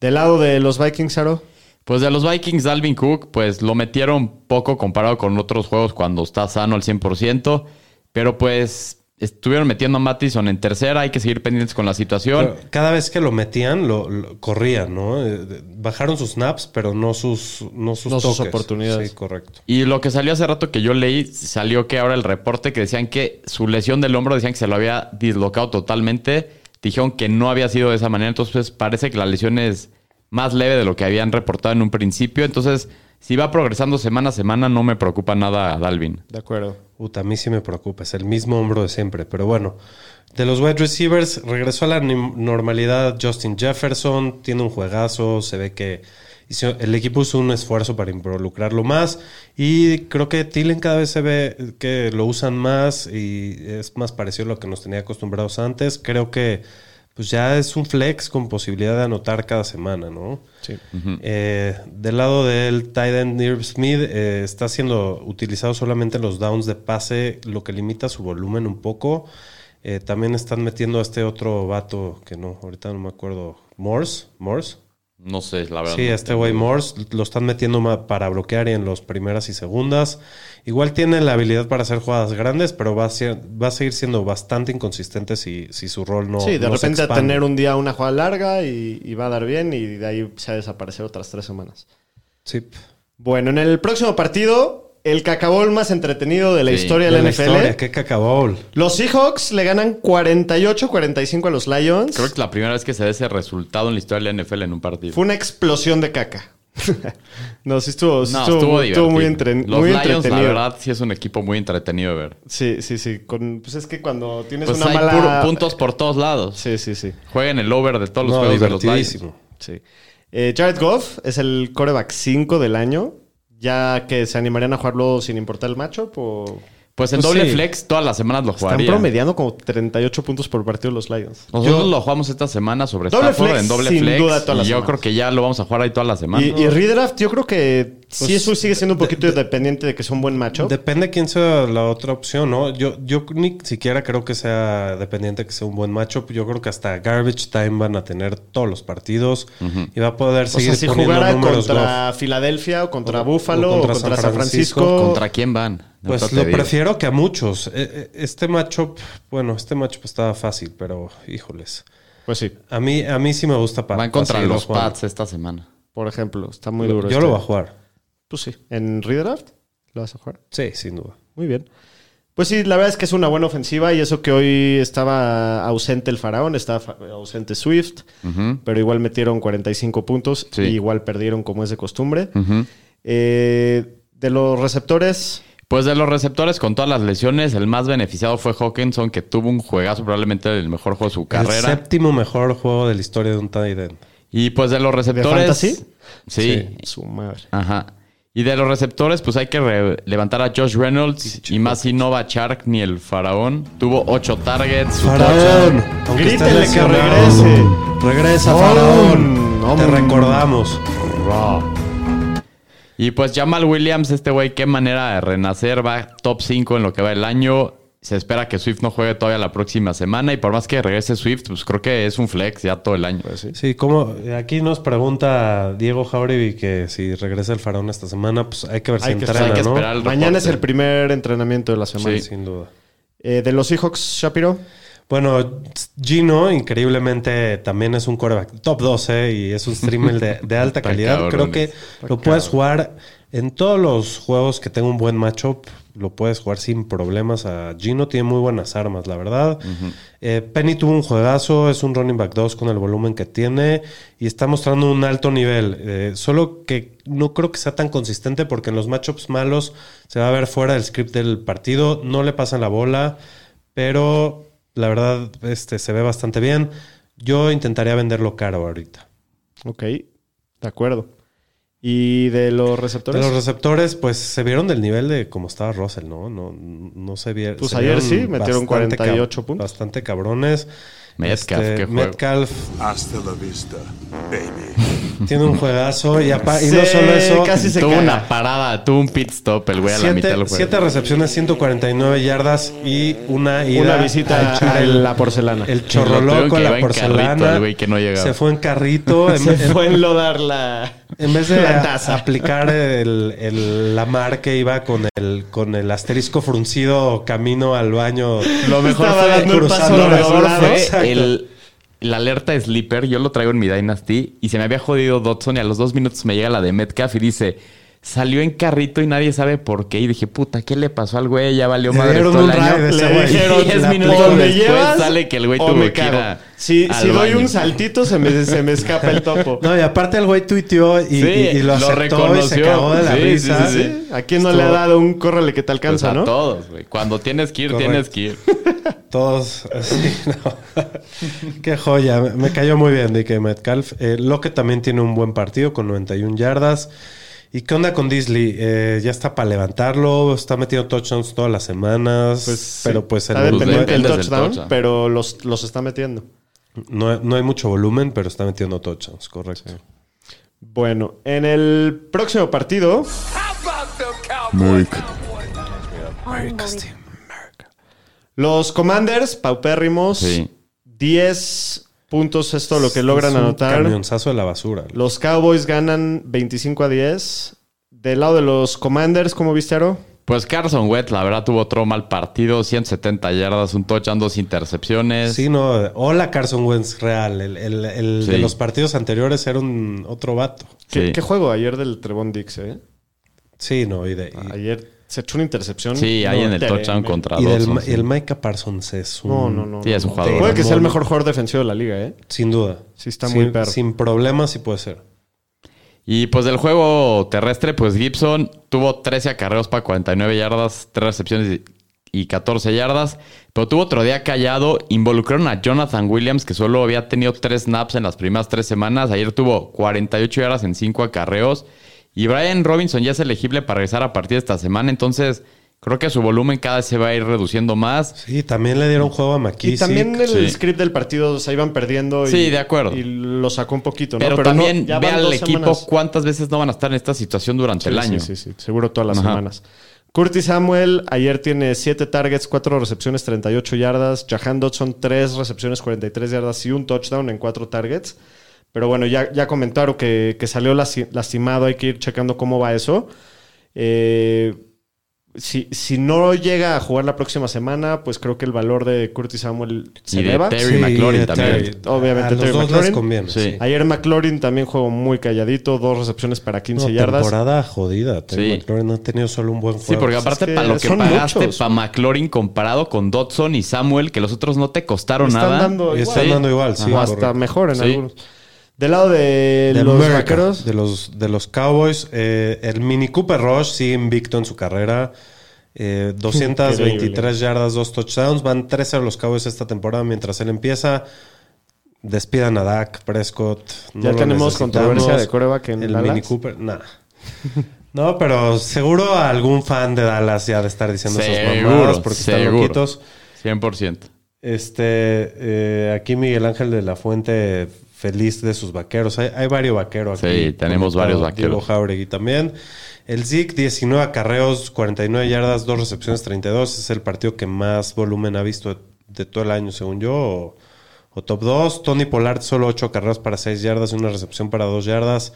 Del lado de los Vikings, Aro. Pues de los Vikings, Dalvin Cook, pues lo metieron poco comparado con otros juegos cuando está sano al 100%. Pero pues estuvieron metiendo a Mattison en tercera. Hay que seguir pendientes con la situación. Pero cada vez que lo metían, lo, lo- corrían, ¿no? Eh, Bajaron sus snaps, pero no sus, no sus, No sus toques. oportunidades. Sí, correcto. Y lo que salió hace rato que yo leí, salió que ahora el reporte que decían que su lesión del hombro, decían que se lo había dislocado totalmente. Dijeron que no había sido de esa manera. Entonces pues, parece que la lesión es más leve de lo que habían reportado en un principio. Entonces, si va progresando semana a semana, no me preocupa nada a Dalvin. De acuerdo. Puta, a mí sí me preocupa, es el mismo hombro de siempre, pero bueno. De los wide receivers, regresó a la normalidad Justin Jefferson, tiene un juegazo, se ve que el equipo hizo un esfuerzo para involucrarlo más y creo que Tillen cada vez se ve que lo usan más y es más parecido a lo que nos tenía acostumbrados antes. Creo que pues ya es un flex con posibilidad de anotar cada semana, ¿no? Sí. Eh, del lado del tight end Irv Smith eh, está siendo utilizado solamente en los downs de pase, lo que limita su volumen un poco. Eh, también están metiendo a este otro vato que no, ahorita no me acuerdo. Morse, Morse. No sé, la verdad. Sí, no este güey. Morse lo están metiendo para bloquear y en los primeras y segundas. Igual tiene la habilidad para hacer jugadas grandes, pero va a, ser- va a seguir siendo bastante inconsistente si, si su rol no sí, de no se repente a tener un día una jugada larga y, y va a dar bien y de ahí se va a desaparecer otras tres semanas. Sí. Bueno, en el próximo partido, el cacabol más entretenido de la Sí, historia de De la la NFL. historia, qué cacabowl. Los Seahawks le ganan 48-45 a los Lions. Creo que es la primera vez que se da ese resultado en la historia de la NFL en un partido. Fue una explosión de caca. no, sí estuvo, sí no, estuvo, estuvo, estuvo muy, entre- Los muy Lions, entretenido. la verdad, sí es un equipo muy entretenido de ver. Sí, sí, sí. Con, pues es que cuando tienes Pues una hay mala... puro- puntos por todos lados. Sí, sí, sí. Jueguen el over de todos los No, juegos de los Lions. divertidísimo. sí. Eh, Jared Goff es el coreback 5 del año. Ya que se animarían a jugarlo sin importar el matchup o... Pues en Pues doble sí. flex todas las semanas lo Están jugaría. promediando como 38 puntos por partido los Lions. Nosotros lo jugamos esta semana sobre Doble Stafford flex, en doble sin flex. duda, todas las y yo semanas. creo que ya lo vamos a jugar ahí todas las semanas. Y, y redraft, yo creo que sí, Pues, eso sigue siendo un de- poquito dependiente de que sea un buen matchup. Depende quién sea la otra opción, ¿no? Yo, yo ni siquiera creo que sea dependiente que sea un buen matchup. Yo creo que hasta Garbage Time van a tener todos los partidos y va a poder o seguir sea, si poniendo jugara números contra Filadelfia o contra O- Buffalo o o contra San San Francisco. Francisco, ¿Contra quién van? Pues lo digo. prefiero que a muchos. Eh, eh, Este matchup, bueno, este matchup estaba fácil, pero híjoles. Pues sí, A mí, a mí sí me gusta para Van contra los Pats esta semana. por ejemplo, está muy duro. Yo este. lo voy a jugar. Pues sí. ¿En redraft? ¿Lo vas a jugar? Sí, sin duda. Muy bien. Pues sí, la verdad es que es una buena ofensiva y eso que hoy estaba ausente el faraón, estaba ausente Swift, pero igual metieron 45 puntos Sí. y igual perdieron como es de costumbre. Eh, de los receptores, Pues de los receptores con todas las lesiones, el más beneficiado fue Hawkinson, que tuvo un juegazo, probablemente el mejor juego de su El carrera. séptimo mejor juego de la historia de un tight end. Y pues de los receptores. fantasy? Sí. Su madre. Ajá. Y de los receptores, pues hay que re- levantar a Josh Reynolds y más si Nova Shark ni el faraón. Tuvo ocho targets. su ¡Faraón! Grítenle que regrese. Regresa, Oh, Faraón. Te recordamos. Y pues Jamal Williams, este güey, qué manera de renacer. Va top 5 en lo que va el año. Se espera que Swift no juegue todavía la próxima semana. Y por más que regrese Swift, pues creo que es un flex ya todo el año. Sí, como aquí nos pregunta Diego Jauregui que si regresa el Faraón esta semana, pues hay que ver si Hay que- entrena, hay que ¿no? esperar el Mañana es el primer entrenamiento de la semana. Sí. Sin duda. Eh, de los Seahawks, Shapiro. Bueno, Gino, increíblemente, también es un quarterback top 12 y es un streamer de, de alta calidad. Creo que lo puedes jugar en todos los juegos que tenga un buen matchup. Lo puedes jugar sin problemas a Gino. Tiene muy buenas armas, la verdad. Eh, Penny tuvo un juegazo. Es un running back 2 con el volumen que tiene. Y está mostrando un alto nivel. Eh, solo que no creo que sea tan consistente porque en los matchups malos se va a ver fuera del script del partido. No le pasan la bola. Pero la verdad este, se ve bastante bien. Yo intentaría venderlo caro ahorita. Ok, de acuerdo. ¿Y de los De receptores? los receptores, pues se vieron del nivel de cómo estaba Russell, ¿no? No, no se vieron. Pues se ayer vieron sí, metieron bastante 48 cab- puntos. Bastante cabrones. Este, Metcalf, qué juego. Metcalf Hasta la vista, baby. tiene un juegazo y, apa- y Sí, no solo eso. casi se tuvo caga. una parada, tuvo un pit stop el güey a la mitad Siete, del juego. siete recepciones, 149 yardas y una ida Una a visita a el, la porcelana. el Lo chorro tuvieron loco, que la en carrito porcelana. el güey que no llegaba. Se fue en carrito. en, Se en- fue a enlodar la, En vez de la a- taza. aplicar el, el- la mar que iba con el, con el asterisco fruncido camino al baño. Lo mejor Estaba fue dando el paso el, la alerta Sleeper, yo lo traigo en mi Dynasty y se me había jodido Dodson y a los dos minutos me llega la de Metcalf y dice, salió en carrito y nadie sabe por qué. Y dije, puta, ¿qué le pasó al güey? Ya valió Le madre dieron todo el un año. ride a ese Le güey. dijeron, Diez La minutos o me después llevas sale que el güey tuvo me que ir cago. a- Si, al si doy un saltito, se me, se me escapa el topo. No, y aparte el güey tuiteó y, Sí, y- y lo lo aceptó y se reconoció. cagó de la Sí, risa. sí, sí, ¿Sí? ¿A quién no le ha dado un córrele que te Pues alcanza, a no? todos, güey. Cuando tienes que ir, Correcto. tienes que ir. Todos, sí, no. Qué joya. Me, me cayó muy bien DK Metcalf. Eh, Locke también tiene un buen partido con 91 yardas. ¿Y qué onda con Disley? Eh, ya está para levantarlo. Está metiendo touchdowns todas las semanas. Pues, pero sí. pues el está volumen- del touchdown, touchdown. pero los, los está metiendo. no, no hay mucho volumen, pero está metiendo touchdowns, correcto. Bueno, en el próximo partido, los Commanders, paupérrimos, Sí. 10 puntos es todo lo que logran Es un anotar. Camionzazo de la basura. Los Cowboys ganan 25 a 10. Del lado de los Commanders, ¿cómo viste, Aro? Pues Carson Wentz, la verdad, tuvo otro mal partido. 170 yardas, un touchdown, dos intercepciones. Sí, no. Hola Carson Wentz real. El, el- el Sí. de los partidos anteriores era un otro vato. ¿Qué, Sí. qué juego ayer del Trevon Dix, eh? Sí, no. Y, de, y- Ayer se echó una intercepción. Sí, ahí No, en el tremendo. touchdown contra y del, sí. y el Micah Parsons es un... No, no, no. Sí, es un no. jugador. Puede que sea el mejor jugador defensivo de la liga, ¿eh? Sin duda. Sí, está sin, muy perro. Sin problemas sí puede ser. Y pues del juego terrestre, pues Gibson tuvo 13 acarreos para 49 yardas, 3 recepciones y 14 yardas. Pero tuvo otro día callado. Involucraron a Jonathan Williams, que solo había tenido 3 snaps en las primeras 3 semanas. Ayer tuvo 48 yardas en 5 acarreos. Y Brian Robinson ya es elegible para regresar a partir de esta semana. Entonces, creo que su volumen cada vez se va a ir reduciendo más. Sí, también le dieron juego a McKissick. Y también el Sí. script del partido se iban perdiendo. Y, Sí, de acuerdo. Y lo sacó un poquito, ¿no? Pero, no, también ya ve al equipo semanas. cuántas veces no van a estar en esta situación durante Sí, el año. Sí, sí, sí. Seguro todas las Ajá. semanas. Curtis Samuel ayer tiene 7 targets, 4 recepciones, 38 yardas. Jahan Dodson 3 recepciones, 43 yardas y un touchdown en 4 targets. Pero bueno, ya, ya comentaron que, que salió lasti- lastimado. Hay que ir checando cómo va eso. Eh, si, si no llega a jugar la próxima semana, pues creo que el valor de Curtis Samuel se Y de eleva. Terry McLaurin de también. Terry. Obviamente A los Terry dos McLaurin. les conviene. Sí. Ayer McLaurin también jugó muy calladito, dos recepciones para 15 No, yardas. temporada jodida. Terry Sí. McLaurin no ha tenido solo un buen juego. Sí, porque aparte es que para lo que pagaste para McLaurin comparado con Dodson y Samuel, que los otros no te costaron Están nada. dando igual. están dando igual, sí. o hasta correcto. mejor en Sí. algunos. Del lado de, De los vaqueros, De los, de los Cowboys. eh, el Mini Cooper Rush sigue invicto en su carrera. Eh, 223 yardas, dos touchdowns. Van 13 los Cowboys esta temporada mientras él empieza. Despidan a Dak, Prescott. no Ya tenemos controversia de quarterback en El Dallas. Mini Cooper, nah. No, pero seguro algún fan de Dallas ya de estar diciendo Seguro, mamadas porque están seguro. loquitos. 100%. Este, eh, aquí Miguel Ángel de la Fuente, feliz de sus vaqueros. Hay, hay varios vaqueros aquí. Sí, tenemos varios vaqueros. Diego Jauregui también. El Zeke, 19 acarreos, 49 yardas, 2 recepciones, 32. Es el partido que más volumen ha visto de, de todo el año, según yo. O, o top 2. Tony Pollard, solo 8 acarreos para 6 yardas y una recepción para 2 yardas.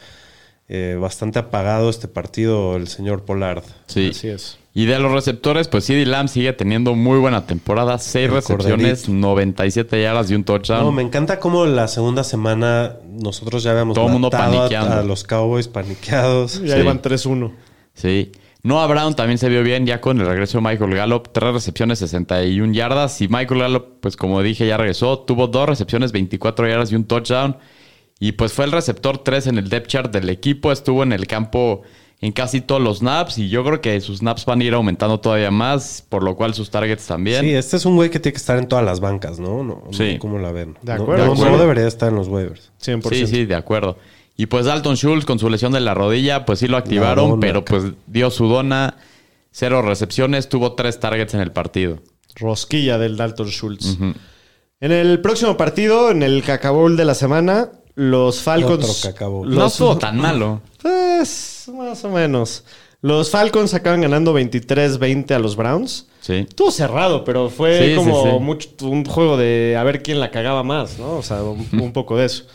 Eh, bastante apagado este partido, el señor Pollard. Sí. Así es. Y de los receptores, pues CD Lamb sigue teniendo muy buena temporada. 6 El recepciones, corderito. 97 yardas y un touchdown. No, me encanta cómo la segunda semana nosotros ya habíamos Todo mundo paniqueando. a, los Cowboys paniqueados. Ya Sí. iban 3-1. Sí. Noah Brown también se vio bien ya con el regreso de Michael Gallup. Tres recepciones, 61 yardas. Y Michael Gallup, pues como dije, ya regresó. Tuvo dos recepciones, 24 yardas y un touchdown. Y pues fue el receptor 3 en el depth chart del equipo. Estuvo en el campo en casi todos los snaps. Y yo creo que sus snaps van a ir aumentando todavía más. Por lo cual sus targets también. Sí, este es un güey que tiene que estar en todas las bancas, ¿no? no Sí. ¿Cómo la ven? De acuerdo. No, De acuerdo. no debería estar en los waivers. 100%. Sí, sí, de acuerdo. Y pues Dalton Schultz con su lesión de la rodilla, pues sí lo activaron, pero pues dio su dona. Cero recepciones, tuvo tres targets en el partido. Rosquilla del Dalton Schultz. En el próximo partido, en el Cacabowl de la semana, los Falcons. No estuvo tan malo. Pues, más o menos. Los Falcons acaban ganando 23-20 a los Browns. Sí. Estuvo cerrado, pero fue Sí, sí, como sí. mucho- un juego de a ver quién la cagaba más, ¿no? O sea, un, un poco de eso.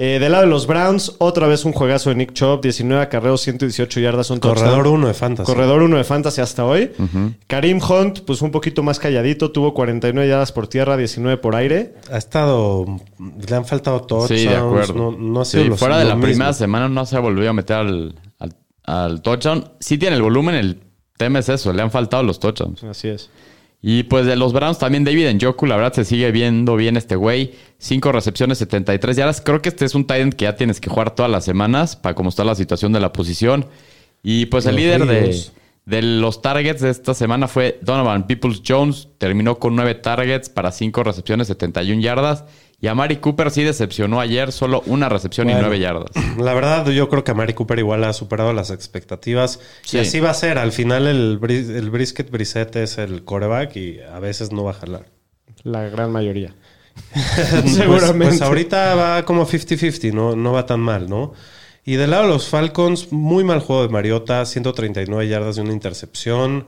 Eh, del lado de los Browns, otra vez un juegazo de Nick Chubb, 19 acarreos, 118 yardas, un. Corredor 1 de Fantasy. Corredor 1 de Fantasy hasta hoy. Karim Hunt, pues un poquito más calladito, tuvo 49 yardas por tierra, 19 por aire. Ha estado... Le han faltado touchdowns. Sí, de acuerdo. No, no ha sido Sí, lo- fuera de lo la mismo. primera semana no se ha volvido a meter al, al, al touchdown. Sí tiene el volumen, el tema es eso, le han faltado los touchdowns. Así es. Y pues de los Browns también David Njoku, la verdad se sigue viendo bien este güey. Cinco recepciones, 73 yardas. Creo que este es un tight end que ya tienes que jugar todas las semanas para cómo está la situación de la posición. Y pues el Los líder de, de los targets de esta semana fue Donovan Peoples Jones. Terminó con nueve targets para cinco recepciones, 71 yardas. Y a Mari Cooper sí decepcionó ayer, solo una recepción y nueve yardas. La verdad, yo creo que Mari Cooper igual ha superado las expectativas. Sí. Y así va a ser. Al final, el, bris- el brisket Brissette es el coreback y a veces no va a jalar. La gran mayoría. Pues- Seguramente. Pues, ahorita va como 50-50, ¿no? no va tan mal, ¿no? Y del lado de los Falcons, muy mal juego de Mariota, 139 yardas de una intercepción.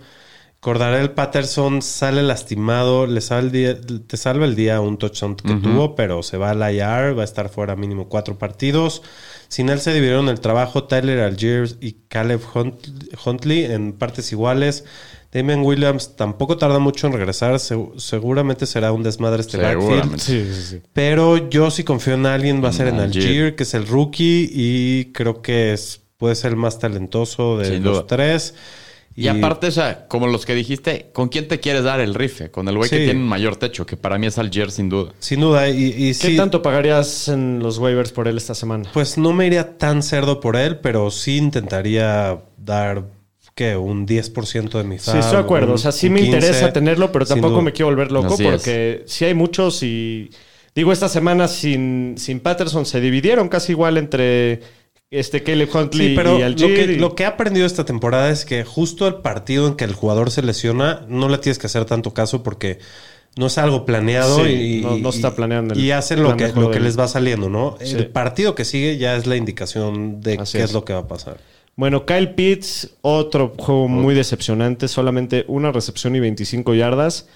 Cordarel Patterson sale lastimado, le salva el día, te salva el día un touchdown que tuvo, pero se va al IR, va a estar fuera mínimo cuatro partidos. Sin él se dividieron el trabajo Tyler Algiers y Caleb Hunt- Huntley en partes iguales. Damian Williams tampoco tarda mucho en regresar, se- seguramente será un desmadre este backfield. Seguramente. Sí, sí, sí. Pero yo si confío en alguien va a ser en Algier. Algier, que es el rookie y creo que es, puede ser el más talentoso de Sin los duda. tres. Y, aparte, o sea, como los que dijiste, ¿con quién te quieres dar el rife? Con el güey que Sí. tiene un mayor techo, que para mí es Algier sin duda. Sin duda, y, y ¿Qué sí, tanto pagarías en los waivers por él esta semana? pues no me iría tan cerdo por él, pero sí intentaría dar, ¿qué? Un 10% de mi Sí, fab, estoy de acuerdo. un- O sea, sí me 15, interesa tenerlo, pero sin tampoco duda. me quiero volver loco Así es. porque sí hay muchos y... Digo, esta semana sin, sin Patterson se dividieron casi igual entre este Caleb Huntley Sí, pero y lo que, y- lo que he aprendido esta temporada es que justo el partido en que el jugador se lesiona, no le tienes que hacer tanto caso porque no es algo planeado Sí, y, no- no está planeando el y hacen lo que, juego lo que del- les va saliendo, ¿no? Sí. El partido que sigue ya es la indicación de Así qué es. es lo que va a pasar. Bueno, Kyle Pitts, otro juego muy decepcionante. Solamente una recepción y 25 yardas.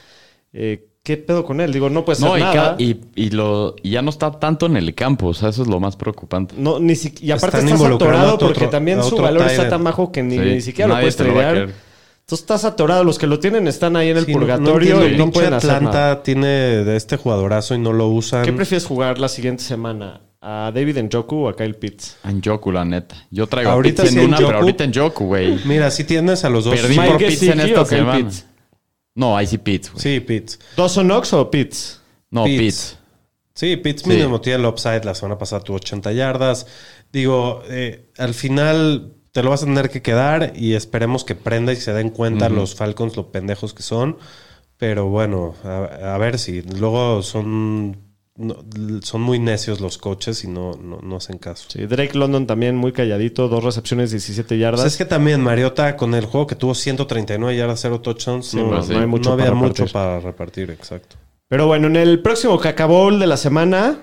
Eh, ¿Qué pedo con él? Digo, no puede ser No, y, nada. y, y lo, y ya no está tanto en el campo, o sea, eso es lo más preocupante. No, ni si- y aparte Están estás atorado a otro- porque también a su valor está tan bajo que ni, Sí, ni siquiera lo puedes a tradear. Entonces estás atorado. Los que lo tienen están ahí en el Sí, no- no purgatorio y no pueden hacer Atlanta nada. tiene de este jugadorazo y no lo usan. ¿Qué prefieres jugar la siguiente semana? ¿A David Njoku o a Kyle Pitts? En Joku, la neta. Yo traigo Ahorita a Pitts sí en en una, pero Njoku. ahorita en Joku, güey. Mira, si tienes a los dos. Perdí Mike por Pitts en esta semana. Pitts? No, ahí sí Pitts, güey. Sí, Pitts. ¿Dawson Knox o Pitts? No, Pitts. Pitts. Sí, Pitts Sí. mínimo tiene el upside. La semana pasada tuvo 80 yardas. Digo, eh, al final te lo vas a tener que quedar y esperemos que prenda y se den cuenta los Falcons lo pendejos que son. Pero bueno, a, a ver si luego son, no- son muy necios los coches y no, no, no hacen caso. Sí, Drake London también muy calladito, dos recepciones, 17 yardas. Pues es que también Mariota con el juego que tuvo 139 yardas, 0 touchdowns, no, pues sí. no No hay mucho había para mucho repartir. para repartir, exacto. Pero bueno, en el próximo Caca Bowl de la semana,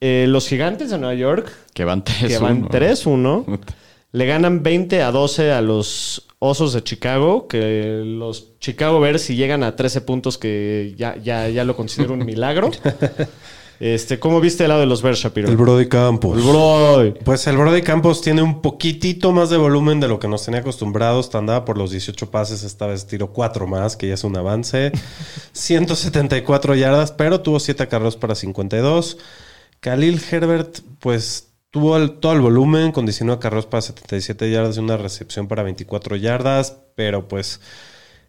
eh, los gigantes de Nueva York, Que van 3 que van 3-1, le ganan 20 a 12 a los Osos de Chicago, que los Chicago Bears si llegan a 13 puntos, que ya, ya, ya lo considero un milagro. este, ¿Cómo viste el lado de los Bears, Shapiro? El Brody Campos. El Broy. Pues el Brody Campos tiene un poquitito más de volumen de lo que nos tenía acostumbrados. Andaba por los 18 pases, esta vez tiró 4 más, que ya es un avance. 174 yardas, pero tuvo 7 carros para 52. Khalil Herbert, pues tuvo el- todo el volumen con 19 carros para 77 yardas y una recepción para 24 yardas, pero pues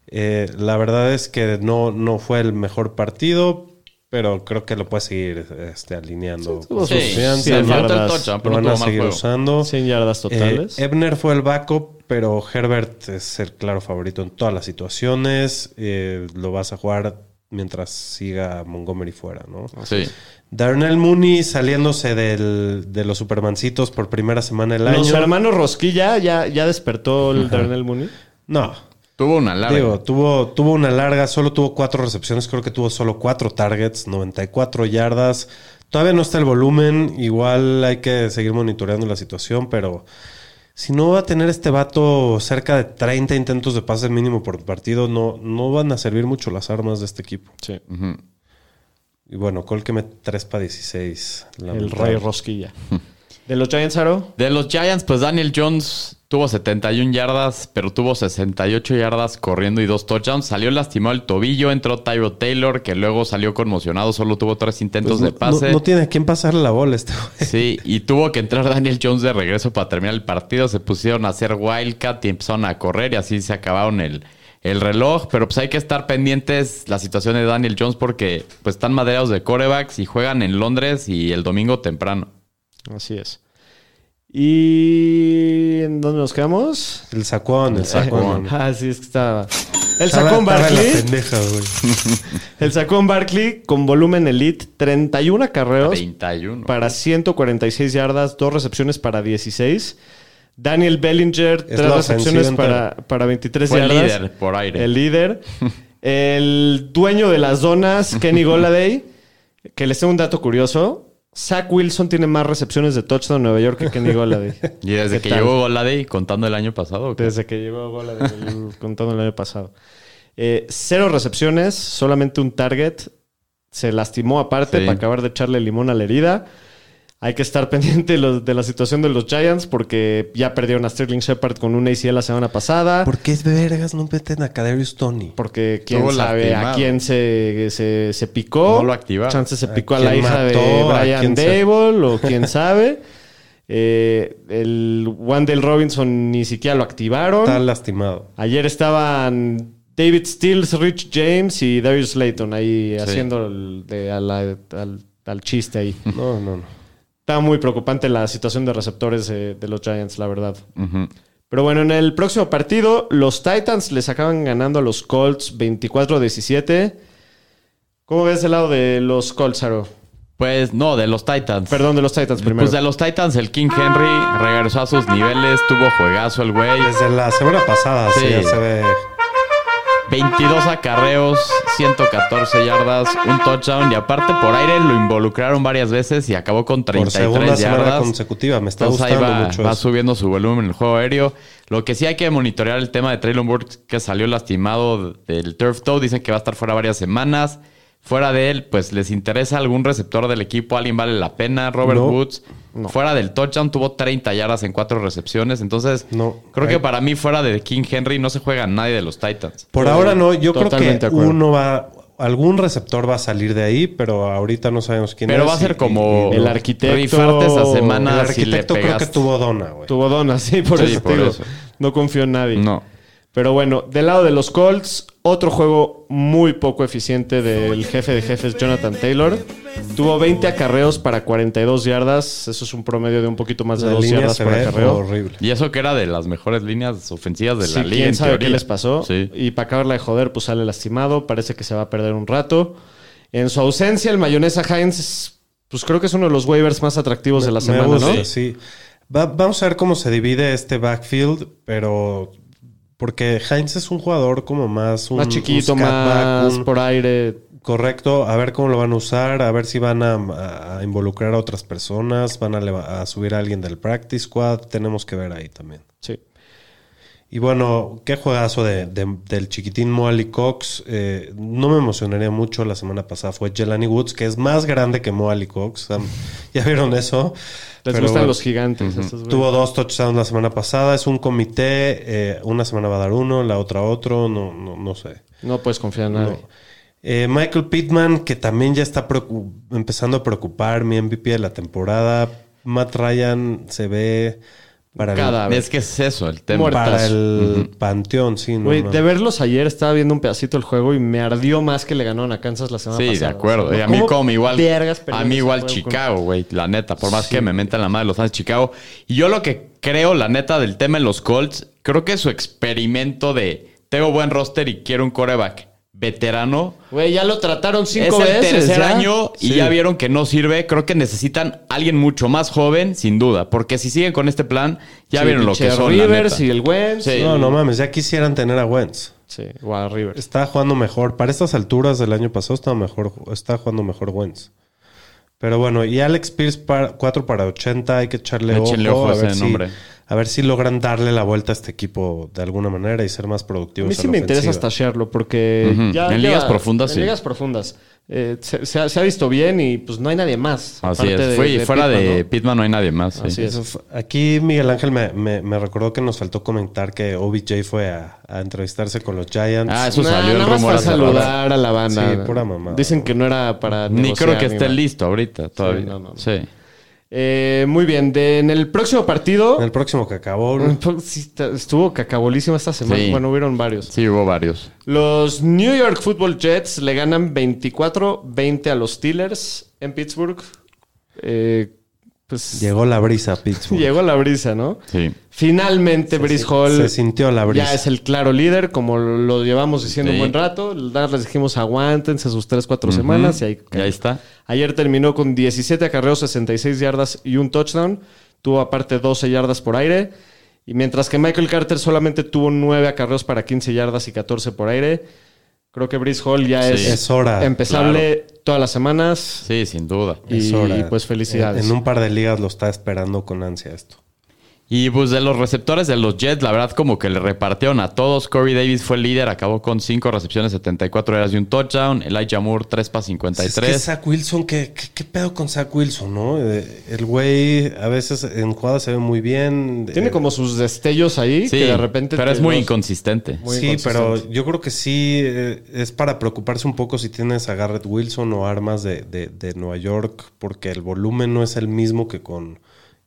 eh, la verdad es que no, no fue el mejor partido. Pero creo que lo puede seguir este, alineando. tuvo con Sí, confianza. falta el yardas. touchdown, Lo pero van a seguir usando. 100 yardas totales. Eh, Ebner fue el backup, pero Herbert es el claro favorito en todas las situaciones. Eh, lo vas a jugar mientras siga Montgomery fuera, ¿no? Sí. Darnell Mooney saliéndose del- de los Supermancitos por primera semana del los año. hermanos Rosquilla ya, ya despertó el Darnell Mooney. No, Tuvo una larga. digo, tuvo, tuvo una larga, solo tuvo cuatro recepciones, creo que tuvo solo cuatro targets, 94 yardas. Todavía no está el volumen, igual hay que seguir monitoreando la situación, pero si no va a tener este vato cerca de 30 intentos de pase mínimo por partido, no, no van a servir mucho las armas de este equipo. Sí. Y bueno, Cole que mete 3 para 16. El. Rey Rosquilla. ¿De los Giants, Aro? De los Giants, pues Daniel Jones tuvo 71 yardas, pero tuvo 68 yardas corriendo y dos touchdowns. Salió lastimado el tobillo, entró Tyro Taylor, que luego salió conmocionado, solo tuvo tres intentos Pues de pase. no- no tiene a quién pasarle la bola este güey. Sí, y tuvo que entrar Daniel Jones de regreso para terminar el partido. Se pusieron a hacer wildcat y empezaron a correr y así se acabaron el, el reloj. Pero pues hay que estar pendientes la situación de Daniel Jones porque pues están madreados de corebacks y juegan en Londres y el domingo temprano. Así es. ¿Y en dónde nos quedamos? El sacón, el sacón. Ah, sí, es que estaba. El Estaba- sacón Barkley. pendeja. El sacón Barkley con volumen elite, 31 acarreos 31. para 146 yardas, dos recepciones para 16. Daniel Bellinger, Es tres recepciones para, para 23 Fue el yardas. líder por aire. El líder. El dueño de las donas, Kenny Goladay, que les tengo un dato curioso. Zach Wilson tiene más recepciones de touchdown en Nueva York que Kenny Goladay. Y desde ¿Qué que tal? llegó Golade contando el año pasado. ¿o qué? Desde que llegó Goladay, contando el año pasado. Eh, cero recepciones, solamente un target. Se lastimó aparte Sí. para acabar de echarle limón a la herida. Hay que estar pendiente de, los- de la situación de los Giants porque ya perdieron a Sterling Shepard con un ACL la semana pasada. ¿Por qué vergas no meten a Kadarius Tony? Porque quién sabe a quién se, se, se picó. No lo activaron. Chance se ¿A picó a, la hija de Brian Dable o quién sabe. Eh, el Wandale Robinson ni siquiera lo activaron. Está lastimado. Ayer estaban David Stills, Rich James y Darius Slayton ahí haciendo el- de- a la- al, al chiste ahí. No, no, no. Está muy preocupante la situación de receptores eh, de los Giants, la verdad. Pero bueno, en el próximo partido, los Titans les acaban ganando a los Colts 24-17. ¿Cómo ves el lado de los Colts, Aro? Pues no, de los Titans. Perdón, de los Titans primero. Pues de los Titans, el King Henry regresó a sus niveles, tuvo juegazo el güey. Desde la semana pasada, sí, Sí. ya se ve. 22 acarreos, 114 yardas, un touchdown y aparte por aire lo involucraron varias veces y acabó con Por segunda 33 yardas. consecutiva. Me está Entonces ahí va, mucho va eso. subiendo su volumen en el juego aéreo. Lo que sí hay que monitorear el tema de Traylon Burks, que salió lastimado del turf toe. Dicen que va a estar fuera varias semanas. Fuera de él, pues les interesa algún receptor del equipo. Alguien vale la pena. Robert No. Woods. Fuera del touchdown tuvo 30 yardas en cuatro recepciones. Entonces, No. creo que para mí, fuera de King Henry, no se juega nadie de los Titans. Por ahora no, yo creo que uno va. Algún receptor va a salir de ahí, pero ahorita no sabemos quién Pero es. va a ser y- como y- El arquitecto- rifarte esa El semana si le arquitecto creo que tuvo dona, güey. Tuvo donas, sí, por Sí, eso por eso. No confío en nadie. No. Pero bueno, del lado de los Colts, otro juego muy poco eficiente del jefe de jefes, Jonathan Taylor. Tuvo 20 acarreos para 42 yardas. Eso es un promedio de un poquito más de La 2 línea yardas por acarreo. horrible. Y eso que era de las mejores líneas ofensivas de la liga. quién en sabe qué les pasó. Sí. Y para acabarla de joder, pues sale lastimado. Parece que se va a perder un rato. En su ausencia, el mayonesa Heinz, pues creo que es uno de los waivers más atractivos de la Me semana, gusta, ¿no? sí. Va- vamos a ver cómo se divide este backfield, pero porque Heinz es un jugador como más un, Más chiquito, un más un- por aire. correcto. A ver cómo lo van a usar, a ver si van a, a involucrar a otras personas, van a, a subir a alguien del practice squad. Tenemos que ver ahí también. Y bueno, qué juegazo de, de- del chiquitín Moali Cox. Eh, no me emocionaría mucho la semana pasada. Fue Jelani Woods, que es más grande que Moali Cox. ¿Ya vieron eso? Les Pero gustan bueno, los gigantes. Tuvo dos touchdowns la semana pasada. Es un comité. eh, una semana va a dar uno, la otra otro. No, no, no sé. No puedes confiar en nadie. No. Eh, Michael Pittman, que también ya está empezando a preocupar, mi MVP de la temporada. Matt Ryan se ve para Cada el, vez. Es que es eso el tema. Para el panteón, sí. no, de verlos ayer estaba viendo un pedacito del juego y me ardió más que le ganaron a Kansas la semana Sí, pasada. de acuerdo. O sea, Y a mí ¿cómo como igual. A mí igual Chicago, güey. La neta. Por más que me metan la madre los fans de Chicago. Y yo lo que creo, la neta, del tema en los Colts, creo que su experimento de tengo buen roster y quiero un coreback veterano. Güey, ya lo trataron cinco es el veces. tercer ¿ya? año y Sí. ya vieron que no sirve. Creo que necesitan alguien mucho más joven, sin duda. Porque si siguen con este plan, ya Sí, vieron lo que son. la Rivers neta. y el Wentz. Sí. No, no mames, ya quisieran tener a Wentz. Sí, o a Rivers. Está jugando mejor. Para estas alturas del año pasado está mejor, está jugando mejor Wentz. Pero bueno, y Alex Pierce para, 4 para 80, hay que echarle Échenle ojo, ojo a a ver ese si, nombre. A ver si logran darle la vuelta a este equipo de alguna manera y ser más A productivos. mí a sí la me interesa ofensiva. stashearlo porque Ujú. ya En lleva- ligas profundas, En sí. ligas profundas. Eh, se, se ha, se ha visto bien y pues no hay nadie más. Así es. de- Fue- y de fuera Pittman, de ¿no? Pittman no hay nadie más. sí. Así es. Aquí Miguel Ángel me, me- me recordó que nos faltó comentar que OBJ fue a, a entrevistarse con los Giants. Ah, eso Nah, salió el rumor para saludar a la banda. Sí, pura mamada. Dicen que no era para Ni negociar creo que ni esté nada. listo ahorita todavía. no, no, no. Sí. Eh, muy bien. De- en el próximo partido... En el próximo que acabó. Sí, estuvo cacabolísima esta semana. Sí. Bueno, hubieron varios. Sí, hubo varios. Los New York Football Jets le ganan 24-20 a los Steelers en Pittsburgh. Eh, pues Llegó la brisa a Pittsburgh. llegó la brisa, ¿no? Sí. Finalmente, Brice Hall Se sintió la brisa. ya es el claro líder, como lo llevamos diciendo Sí. un buen rato. Les dijimos aguántense sus 3-4 semanas y ahí Y ahí está. Ayer terminó con 17 acarreos, 66 yardas y un touchdown. Tuvo aparte 12 yardas por aire. Y mientras que Michael Carter solamente tuvo 9 acarreos para 15 yardas y 14 por aire. Creo que Brice Hall ya Sí. es, Es hora. empezable todas las semanas. Sí, sin duda. Y, Es hora. pues felicidades. En, en un par de ligas lo está esperando con ansia esto. Y pues de los receptores de los Jets, la verdad como que le repartieron a todos. Corey Davis fue el líder, acabó con 5 recepciones, 74 yardas y un touchdown. Elijah Moore 3 para Es 53. que Zach Wilson, ¿qué, qué, qué pedo con Zach Wilson, no? Eh, El güey a veces en jugadas se ve muy bien. Tiene Eh, como sus destellos ahí Sí, que de repente. pero es muy los- inconsistente. muy sí, inconsistente. pero yo creo que sí eh, es para preocuparse un poco si tienes a Garrett Wilson o armas de, de- de Nueva York, porque el volumen no es el mismo que con,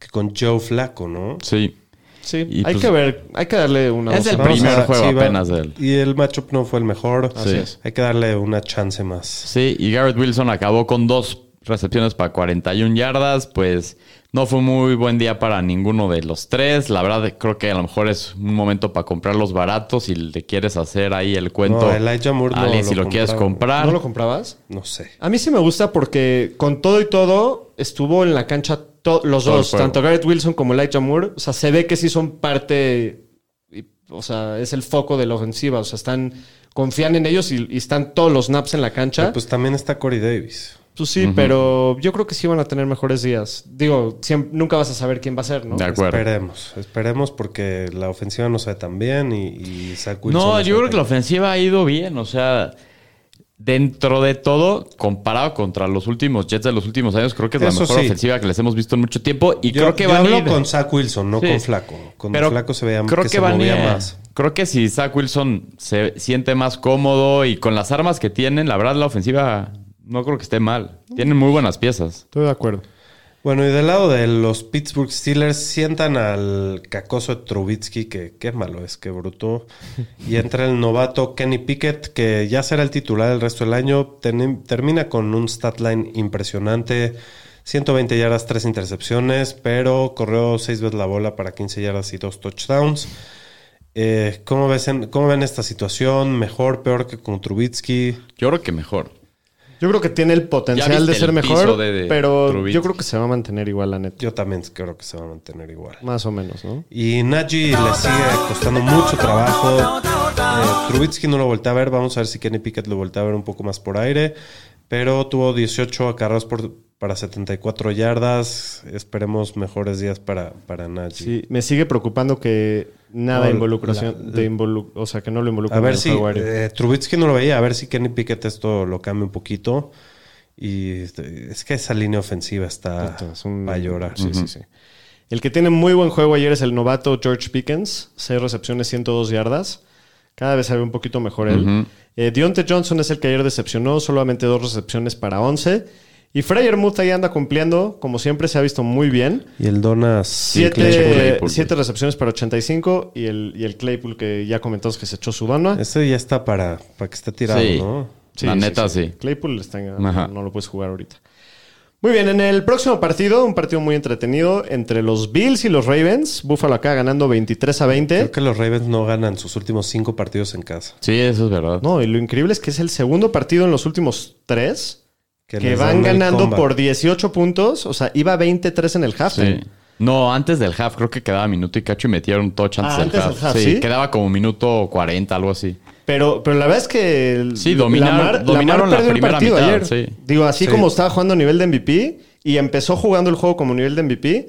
que con Joe Flaco, ¿no? Sí. Sí, Y hay pues- que ver, hay que darle una Es el primer a- juego sí, va- apenas de él. Y el matchup no fue el mejor. Así Sí. es. Hay que darle una chance más. Sí, y Garrett Wilson acabó con dos recepciones para 41 yardas. Pues no fue muy buen día para ninguno de los tres. La verdad, creo que a lo mejor es un momento para comprar los baratos si le quieres hacer ahí el cuento. No, Elijah Moore no lo si lo quieres comprar. ¿No lo comprabas? No sé. A mí sí me gusta porque con todo y todo estuvo en la cancha los Todo dos, tanto Garrett Wilson como Elijah Moore. O sea, se ve que sí son parte, y- o sea, es el foco de la ofensiva. O sea, están, confían en ellos y, y están todos los snaps en la cancha. Pero pues también está Corey Davis. Pues sí, pero yo creo que sí van a tener mejores días. Digo, nunca vas a saber quién va a ser, ¿no? De acuerdo. Esperemos, esperemos porque la ofensiva no se ve tan bien y, y Zach Wilson No, yo creo que la ofensiva ha ido bien. O sea, dentro de todo, comparado contra los últimos Jets de los últimos años, creo que es la Eso mejor sí. ofensiva que les hemos visto en mucho tiempo. Y Yo, creo que yo van a ir- con Zach Wilson, no Sí. con Flaco. Con Pero Flaco se veía creo que, que se van movía más. Creo que si Zach Wilson se siente más cómodo y con las armas que tienen, la verdad la ofensiva no creo que esté mal. Tienen muy buenas piezas. Estoy de acuerdo. Bueno, y del lado de los Pittsburgh Steelers, sientan al cacoso Trubitsky, que qué malo es, qué bruto. Y entra el novato Kenny Pickett, que ya será el titular el resto del año. Termina con un stat line impresionante. 120 yardas, 3 intercepciones, pero corrió 6 veces la bola para 15 yardas y 2 touchdowns. Eh, ¿cómo, ves en- ¿Cómo ven esta situación? ¿Mejor, peor que con Trubitsky? Yo creo que mejor. Yo creo que tiene el potencial ¿Ya de ser mejor, piso de- de pero yo creo que se va a mantener igual, la neta. Yo también creo que se va a mantener igual. Más o menos, ¿no? Y Najee le sigue costando mucho trabajo. Eh, Trubitsky no lo volteé a ver. Vamos a ver si Kenny Pickett lo voltea a ver un poco más por aire. Pero tuvo 18 acarreos por, para 74 yardas. Esperemos mejores días para, para Najee. Sí, me sigue preocupando que nada No, involucración, la- de involu- o sea, que no lo involucra A ver el si eh, Trubitsky no lo veía. A ver si Kenny Pickett esto lo cambia un poquito. Y este, es que esa línea ofensiva está es un- a llorar. Sí, sí, sí. El que tiene muy buen juego ayer es el novato George Pickens. Seis recepciones, 102 yardas. Cada vez se ve un poquito mejor él. Ujú. Eh, Deontay Johnson es el que ayer decepcionó. Solamente dos recepciones para 11. Y Freyer Muth ahí anda cumpliendo. Como siempre, se ha visto muy bien. Y el Donas. Siete, siete recepciones para 85. Y el, y el Claypool que ya comentamos que se echó su dona. Ese ya está para, para que esté tirado, Sí. ¿no? La neta, sí. Claypool está no lo puedes jugar ahorita. Muy bien, en el próximo partido, un partido muy entretenido entre los Bills y los Ravens. Buffalo acá ganando 23 a 20. Creo que los Ravens no ganan sus últimos cinco partidos en casa. Sí, eso es verdad. No, y lo increíble es que es el segundo partido en los últimos tres que, van ganando por 18 puntos. O sea, iba 23 en el half. Sí. No, antes del half, creo que quedaba minuto y cacho y metieron un touch antes, Ah, del, antes half. del half, sí, ¿sí? quedaba como minuto 40, algo así. Pero, pero la verdad es que el- Sí, dominaron- Lamar, dominaron Lamar la primera partido mitad, ayer. sí. Digo, así Sí. como estaba jugando a nivel de MVP y empezó jugando el juego como nivel de MVP.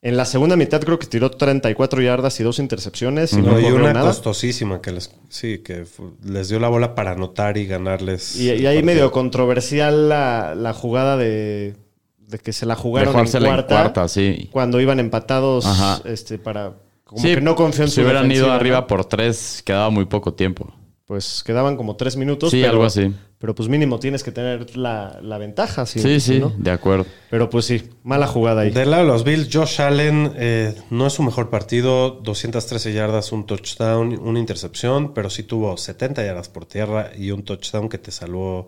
En la segunda mitad creo que tiró 34 yardas y dos intercepciones. Y no, No, y una nada. costosísima que les, sí, que les dio la bola para anotar y ganarles. Y, y ahí medio controversial la, la jugada de, de que se la jugaron en jugársela en cuarta, cuarta, sí. cuando iban empatados Ajá. este, para... Como Sí, que no confió en Si su hubieran ido arriba ¿no? por tres, quedaba muy poco tiempo. Pues quedaban como tres minutos. Sí, pero, algo así. Pero pues mínimo tienes que tener la, la ventaja. Sí, Sí, sí, ¿no? de acuerdo. Pero pues sí, mala jugada ahí. Del lado de los Bills, Josh Allen eh, no es su mejor partido. 213 yardas, un touchdown, una intercepción, pero sí tuvo 70 yardas por tierra y un touchdown que te salvó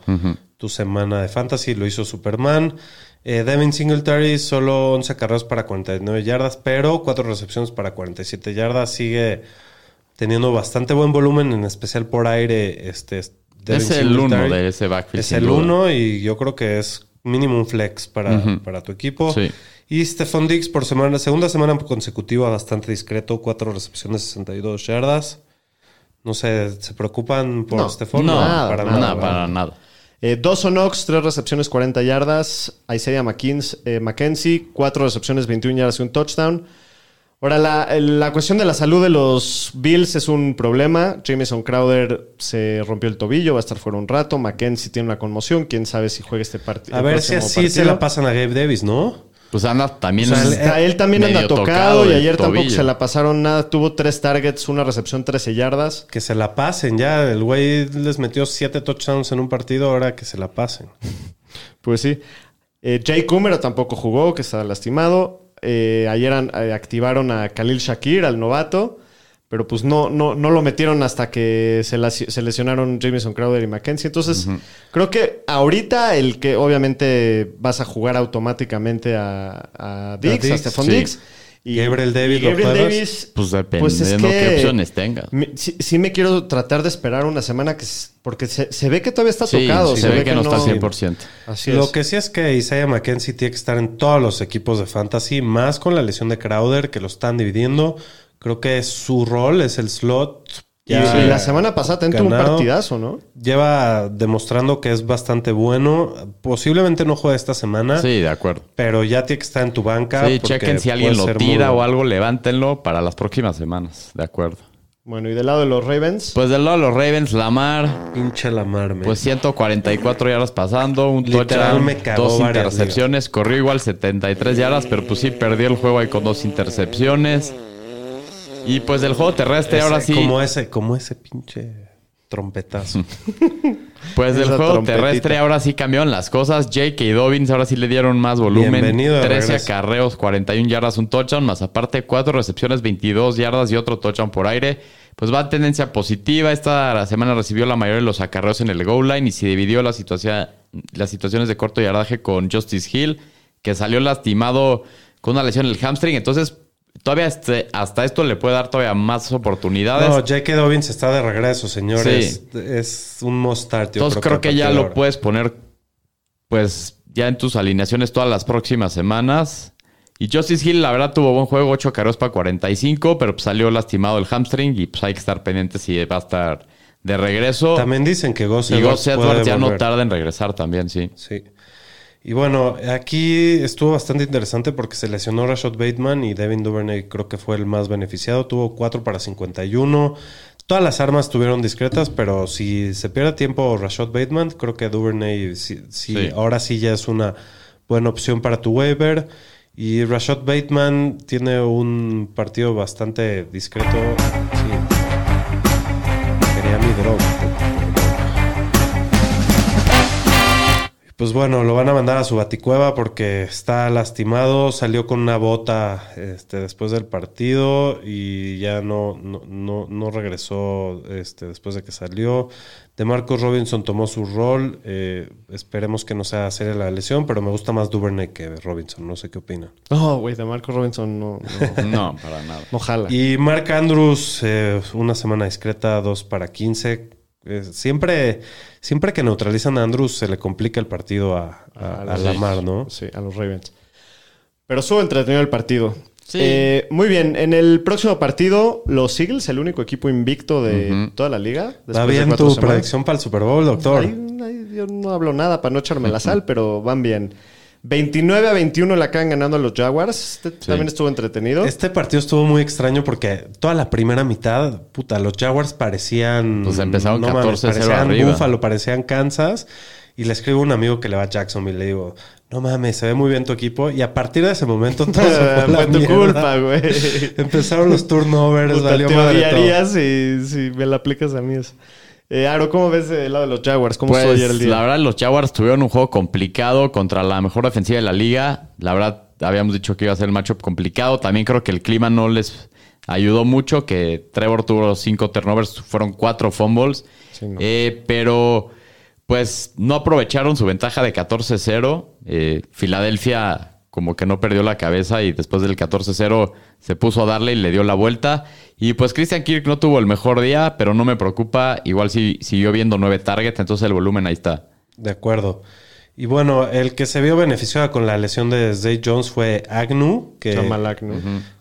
tu semana de fantasy. Lo hizo Superman. Eh, Devin Singletary solo 11 carreras para 49 yardas, pero 4 recepciones para 47 yardas. Sigue teniendo bastante buen volumen, en especial por aire. Este, es el uno de ese backfield. Es el duda. uno y yo creo que es mínimo un flex para, Ujú. para tu equipo. Sí. Y Stephon Diggs por semana, segunda semana consecutiva bastante discreto, cuatro recepciones, 62 yardas. No sé, ¿se preocupan por No, Stephon? No, nada, para nada, nada. para nada. Eh, Dawson Knox, tres recepciones, 40 yardas. Isaiah McKins, eh, McKenzie, cuatro recepciones, 21 yardas y un touchdown. Ahora, la, el- la cuestión de la salud de los Bills es un problema. Jameson Crowder se rompió el tobillo, va a estar fuera un rato. McKenzie tiene una conmoción. Quién sabe si juega este partido. A ver si así se la pasan a Gabe Davis, ¿no? Pues anda también. O sea, el- él también anda tocado, y ayer tampoco se la pasaron nada. Tuvo tres targets, una recepción, 13 yardas. Que se la pasen ya. El güey les metió siete touchdowns en un partido, ahora que se la pasen. Pues sí. Eh, Jay Cumero tampoco jugó, que está lastimado. Eh, ayer eh, activaron a Khalil Shakir, al novato. Pero pues no, no, no lo metieron hasta que se, lesionaron Jameson Crowder y McKenzie. Entonces, creo que ahorita el que obviamente vas a jugar automáticamente a, a Dix, a, Stephon sí. Diggs. Y Gabriel Davis, y ¿lo Gabriel juegas? Davis, Pues dependiendo pues es que qué opciones tengas. mi- sí, sí me quiero tratar de esperar una semana que porque se, se ve que todavía está Sí, tocado. sí, se, ve que, no está al 100%. Así Lo es. que sí es que Isaiah McKenzie tiene que estar en todos los equipos de fantasy, más con la lesión de Crowder, que lo están dividiendo. Creo que su rol es el slot. Y, Ya y la semana pasada tuvo un ganado. partidazo, ¿no? Lleva demostrando que es bastante bueno. Posiblemente no juegue esta semana, Sí, de acuerdo. pero ya tiene que estar en tu banca. Sí, chequen si alguien lo ser muy tira o algo, levántenlo para las próximas semanas. De acuerdo. Bueno, y del lado de los Ravens, Pues del lado de los Ravens, Lamar, Pinche la mar, man. pues 144 yardas pasando, un touchdown, me cagó dos varias intercepciones, corrió igual 73 yardas, pero pues sí perdió el juego ahí con dos intercepciones. Y pues del juego terrestre Ese- ahora sí. Como ese, como ese pinche. trompetazo. Pues del juego trompetita. terrestre ahora sí cambiaron las cosas. J.K. Dobbins ahora sí le dieron más volumen. Bienvenido de 13 regreso. acarreos, 41 yardas, un touchdown. Más aparte, 4 recepciones, 22 yardas y otro touchdown por aire. Pues va en tendencia positiva. Esta semana recibió la mayoría de los acarreos en el goal line y se dividió la situación, las situaciones de corto yardaje con Justice Hill, que salió lastimado con una lesión en el hamstring. Entonces, todavía este- hasta esto le puede dar todavía más oportunidades. No, J.K. Dobbins está de regreso, señores. Es un must start. yo Entonces creo que, ya lo puedes poner, pues, ya en tus alineaciones todas las próximas semanas. Y Justice Hill, la verdad, tuvo buen juego, 8 carreras para 45, pero pues, salió lastimado el hamstring y pues hay que estar pendiente si va a estar de regreso. También dicen que Gus y Edwards Gus Edwards puede ya no tarda en regresar también, sí. Sí. Y bueno, aquí estuvo bastante interesante porque se lesionó Rashad Bateman y Devin Duvernay creo que fue el más beneficiado. Tuvo 4 para 51. Todas las armas estuvieron discretas, pero si se pierde tiempo Rashad Bateman, creo que Duvernay sí, sí, Sí. ahora sí ya es una buena opción para tu waiver. Y Rashad Bateman tiene un partido bastante discreto. Sí. Quería mi droga. Pues bueno, lo van a mandar a su baticueva porque está lastimado, salió con una bota este, después del partido y ya no, no, no, no regresó este, después de que salió. De Marcos Robinson tomó su rol, eh, esperemos que no sea seria la lesión, pero me gusta más Duvernay que Robinson, no sé qué opinan. No, güey, de Marco Robinson no, no, No, para nada. no jala. Y Mark Andrews, eh, una semana discreta, 2 para 15. Eh, siempre, siempre que neutralizan a Andrews se le complica el partido a, a, A Lamar, ¿no? Sí, a los Ravens. Pero estuvo entretenido el partido. Sí. Eh, muy bien, en el próximo partido, los Eagles, el único equipo invicto de toda la liga. Va bien tu semanas. predicción para el Super Bowl, doctor. Ahí- ahí yo no hablo nada para no echarme la sal, pero van bien. 29 a 21 la acaban ganando a los Jaguars. Este también estuvo entretenido. Este partido estuvo muy extraño porque toda la primera mitad, puta, los Jaguars parecían. Pues empezaron mames, 14-0 parecían arriba. Buffalo, parecían Kansas. Y le escribo a un amigo que le va a Jacksonville. Le digo, no mames, se ve muy bien tu equipo. Y a partir de ese momento todo se fue Fue tu mierda. culpa, güey. Empezaron los turnovers, Puta, valió te madre todo. si, si me la aplicas a mí. eso. Eh, Aro, ¿cómo ves el lado de los Jaguars? ¿Cómo estuvo ayer el Pues día? la verdad, los Jaguars tuvieron un juego complicado contra la mejor defensiva de la liga. La verdad, habíamos dicho que iba a ser el matchup complicado. También creo que el clima no les ayudó mucho, que Trevor tuvo cinco turnovers, fueron cuatro fumbles. Sí, no. Eh, pero, pues, no aprovecharon su ventaja de 14-0. Eh, Filadelfia como que no perdió la cabeza y después del 14-0 se puso a darle y le dio la vuelta. Y pues Christian Kirk no tuvo el mejor día, pero no me preocupa. Igual sí, siguió viendo nueve targets, entonces el volumen ahí está. De acuerdo. Y bueno, el que se vio beneficiado con la lesión de Zay Jones fue Agnew, que, Jamal Agnew.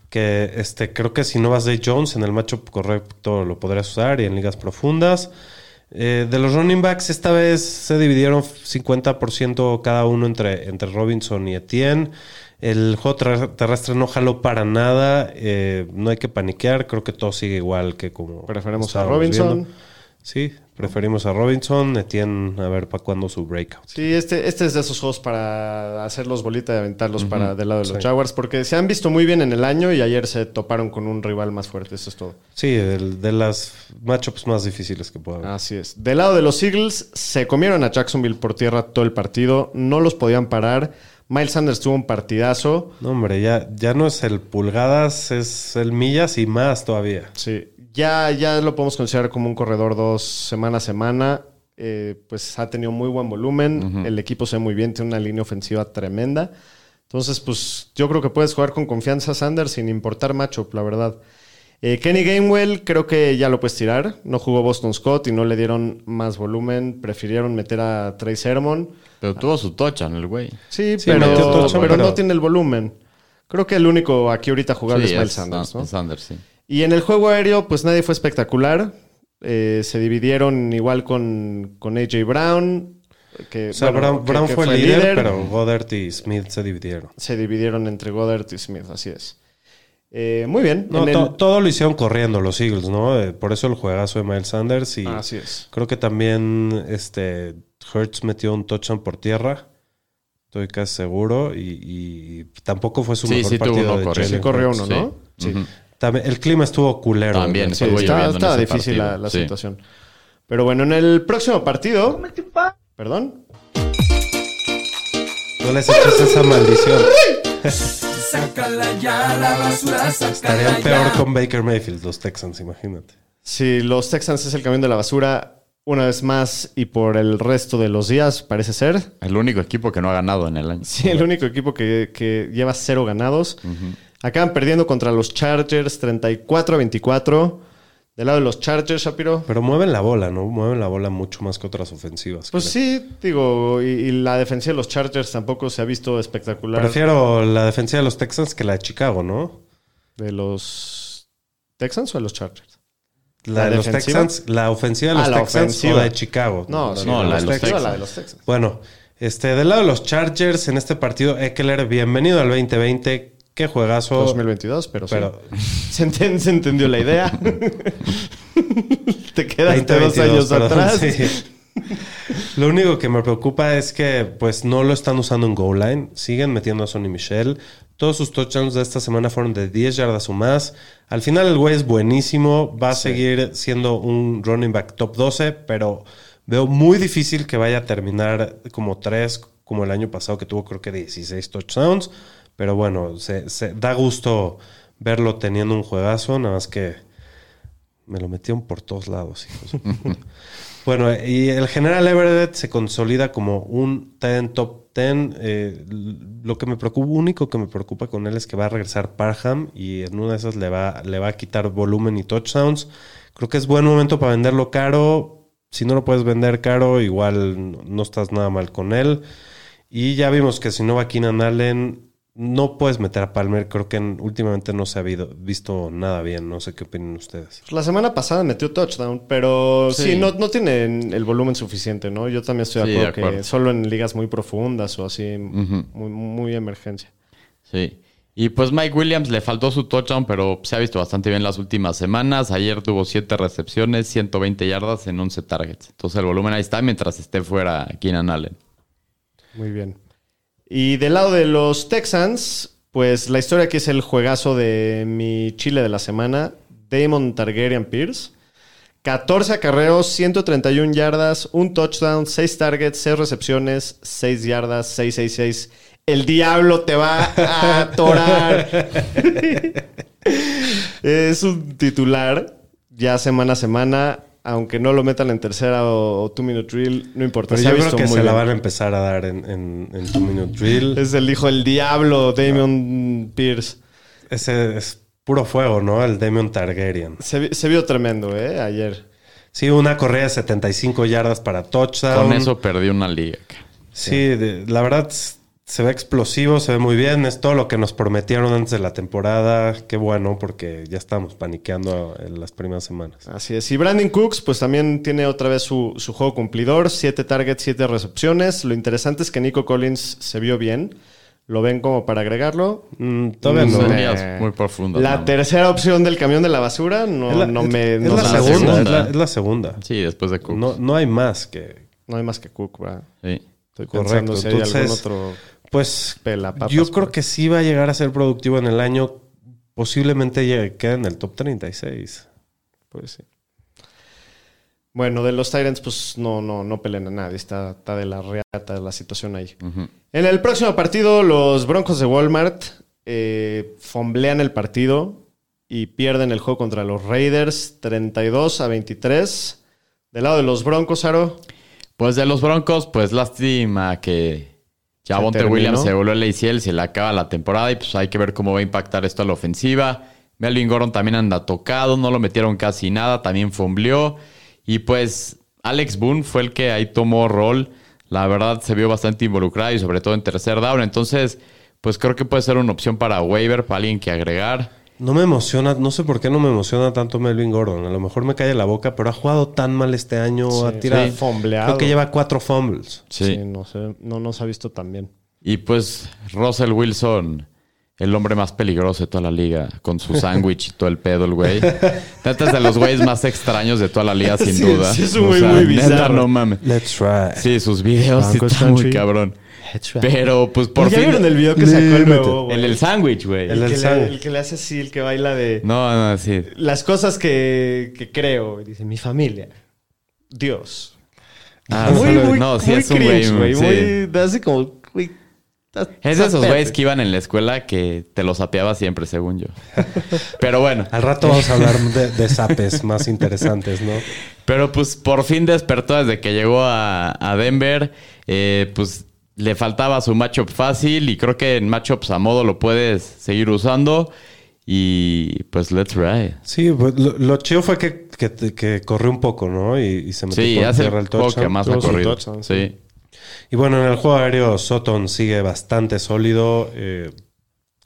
que este, creo que si no vas Zay Jones en el matchup correcto lo podrías usar y en ligas profundas. Eh, de los running backs, esta vez se dividieron 50% cada uno entre, entre Robinson y Etienne. El juego ter- terrestre no jaló para nada. eh, no hay que paniquear. Creo que todo sigue igual que como. Preferimos a Robinson. viendo. Sí, preferimos a Robinson. Etienne, a ver para cuándo su breakout. Sí, este, este es de esos juegos para hacerlos bolita y aventarlos para del lado de los Sí. Jaguars, porque se han visto muy bien en el año y ayer se toparon con un rival más fuerte. Eso es todo. Sí, de las matchups más difíciles que pueda haber. Así es. Del lado de los Eagles, se comieron a Jacksonville por tierra todo el partido. No los podían parar. Miles Sanders tuvo un partidazo. No, hombre, ya, ya no es el pulgadas, es el millas y más todavía. Sí. Ya, ya lo podemos considerar como un corredor dos semana a semana. Eh, pues ha tenido muy buen volumen. El equipo se ve muy bien, tiene una línea ofensiva tremenda. Entonces, pues yo creo que puedes jugar con confianza a Sanders sin importar matchup, la verdad. Eh, Kenny Gainwell creo que ya lo puedes tirar. No jugó Boston Scott y no le dieron más volumen. Prefirieron meter a Trey Sermon. Pero tuvo su touchdown el güey. Sí, Sí, pero, touchdown, pero pero- no tiene el volumen. Creo que el único aquí ahorita jugable Sí, es Miles es Sanders, ¿no? Sanders, sí. Y en el juego aéreo, pues nadie fue espectacular. Eh, se dividieron igual con, con AJ Brown. Que, O sea, bueno, Brown, que- Brown que fue el líder, pero Goddard y Smith se dividieron. Se dividieron entre Goddard y Smith, así es. Eh, muy bien. No, el- todo lo hicieron corriendo los Eagles, ¿no? Eh, por eso el juegazo de Miles Sanders y Así es. creo que también este Hertz metió un touchdown por tierra. Estoy casi seguro y, y tampoco fue su Sí, mejor sí tuvo partido uno de. Sí corrió uno, ¿no? Sí. También- el clima estuvo culero. También. Sí, Estuvo estaba, estaba difícil partido. la, la Sí. situación. Pero bueno, en el próximo partido. Perdón. No les eches esa maldición. Sácala ya la basura, sácala Estarían ya. peor con Baker Mayfield, los Texans, imagínate. Si los Texans es el camión de la basura, una vez más y por el resto de los días, parece ser. El único equipo que no ha ganado en el año. Sí, el único equipo que, que lleva cero ganados. Acaban perdiendo contra los Chargers 34 a 24. Del lado de los Chargers, Shapiro. Pero mueven la bola, ¿no? Mueven la bola mucho más que otras ofensivas. Pues creo. sí, digo, y, y la defensa de los Chargers tampoco se ha visto espectacular. Prefiero la defensiva de los Texans que la de Chicago, ¿no? ¿De los Texans o de los Chargers? La, ¿La de los defensiva? Texans, la ofensiva de Ah, los la Texans ofensiva. o la de Chicago. No, sí, no, la de los. Texans. La de los Texans. Bueno, este, del lado de los Chargers en este partido, Eckler, bienvenido al 2020. Qué juegazo. 2022, pero, Pero- sí. Se, enten- se entendió la idea. Te quedaste dos 2022, años perdón, atrás. sí. Lo único que me preocupa es que pues no lo están usando en goal line. Siguen metiendo a Sonny Michel. Todos sus touchdowns de esta semana fueron de 10 yardas o más. Al final el güey es buenísimo. Va a seguir siendo un running back top 12, pero veo muy difícil que vaya a terminar como 3, como el año pasado que tuvo creo que 16 touchdowns. Pero bueno, se, se- da gusto verlo teniendo un juegazo, nada más que me lo metieron por todos lados, hijos. bueno, y el general Everett se consolida como un 10 top 10. Eh, lo que me preocupa, único que me preocupa con él es que va a regresar Parham y en una de esas le va, le va a quitar volumen y touchdowns. Creo que es buen momento para venderlo caro. Si no lo puedes vender caro, igual no, no estás nada mal con él. Y ya vimos que si no va Keenan Allen, no puedes meter a Palmer. Creo que en- últimamente no se ha habido- visto nada bien. No sé qué opinan ustedes. La semana pasada metió touchdown, pero sí, Sí. no, no tiene el volumen suficiente, ¿no? Yo también estoy de Sí, de acuerdo, que acuerdo. solo en ligas muy profundas o así, muy, muy emergencia. Sí. Y pues Mike Williams le faltó su touchdown, pero se ha visto bastante bien las últimas semanas. Ayer tuvo 7 recepciones, 120 yardas en 11 targets. Entonces el volumen ahí está mientras esté fuera Keenan Allen. Muy bien. Y del lado de los Texans, pues la historia aquí es el juegazo de mi chile de la semana, Damon Targaryen Pierce. 14 acarreos, 131 yardas, un touchdown, 6 targets, 6 recepciones, 6 yardas, 666. El diablo te va a atorar. es un titular ya semana a semana, aunque no lo metan en tercera o, o two minute drill, no importa. Pero se yo creo que se la van a empezar a dar en, en, en Two Minute Drill. Es el hijo del diablo, Damian Pierce. Ese es puro fuego, ¿no? El Damian Targaryen. Se, vi- se vio tremendo, ¿eh? Ayer. Sí, una correa de 75 yardas para touchdown. Con eso perdió una liga. Sí, de- la verdad se ve explosivo, se ve muy bien. Es todo lo que nos prometieron antes de la temporada. Qué bueno, porque ya estábamos paniqueando en las primeras semanas. Así es. Y Brandon Cooks, pues también tiene otra vez su, su juego cumplidor. Siete targets, siete recepciones. Lo interesante es que Nico Collins se vio bien. ¿Lo ven como para agregarlo? Mm, todavía Mm, no. Eh, muy profundas. La tercera opción del camión de la basura no, Es la, no es- me... es no la me hace segunda, es la, es la segunda. Sí, después de Cook. No, no hay más que. No hay más que Cook, ¿verdad? Sí. Estoy Correcto. pensando si hay algún Entonces, otro... Pues Pelapapas, yo pues. creo que sí va a llegar a ser productivo en el año. Posiblemente llegue- quede en el top 36. Pues sí. Bueno, de los Tyrants, pues no, no, no peleen a nadie. Está, está de la reata la situación ahí. En el próximo partido, los Broncos de Walmart eh, fomblean el partido y pierden el juego contra los Raiders 32 a 23. Del lado de los Broncos, Aro. Pues de los Broncos, pues lástima que Se Javonte terminó. Williams se volvió el ACL, se le acaba la temporada y pues hay que ver cómo va a impactar esto a la ofensiva. Melvin Gordon también anda tocado, no lo metieron casi nada, también fombleó. Y pues Alex Boone fue el que ahí tomó rol. La verdad se vio bastante involucrado y sobre todo en tercer down. Entonces, pues creo que puede ser una opción para waiver, para alguien que agregar. No me emociona, no sé por qué no me emociona tanto Melvin Gordon. A lo mejor me cae la boca, pero ha jugado tan mal este año. ha tirado. sí, fombleado. Creo que lleva cuatro fumbles. Sí, Sí. no sé, no nos ha visto tan bien. Y pues Russell Wilson, el hombre más peligroso de toda la liga, con su sándwich y todo el pedo, el güey. Neta es de los güeyes más extraños de toda la liga, sin Sí, duda. sí, es un güey muy neta, bizarro. no mames. Let's try. Sí, sus videos están muy country. Pero pues por ¿Ya fin... vieron el video que sacó el nuevo, güey? El del sándwich, güey. El El del que, le, sándwich. el que le hace así, el que baila de... No, no, sí. Las cosas que, que creo. Dice, mi familia. Dios. Ah, muy, solo- muy, no, sí muy es un cringe, güey. güey. sí. Muy, así como, güey. estás- Es de estás esos güeyes que iban en la escuela que te los apeaba siempre, según yo. Pero bueno. Al rato vamos a hablar de, de zapes más interesantes, ¿no? Pero pues por fin despertó desde que llegó a, a Denver. Eh, pues le faltaba su matchup fácil y creo que en matchups a modo lo puedes seguir usando. Y pues let's ride. Sí, pues, lo, lo chido fue que, que, que corrió un poco, ¿no? Y, y se metió Sí, por hace tierra el que touchdown. más ha corrido. touchdown, Sí. Y bueno, en el juego aéreo, Sutton sigue bastante sólido. eh,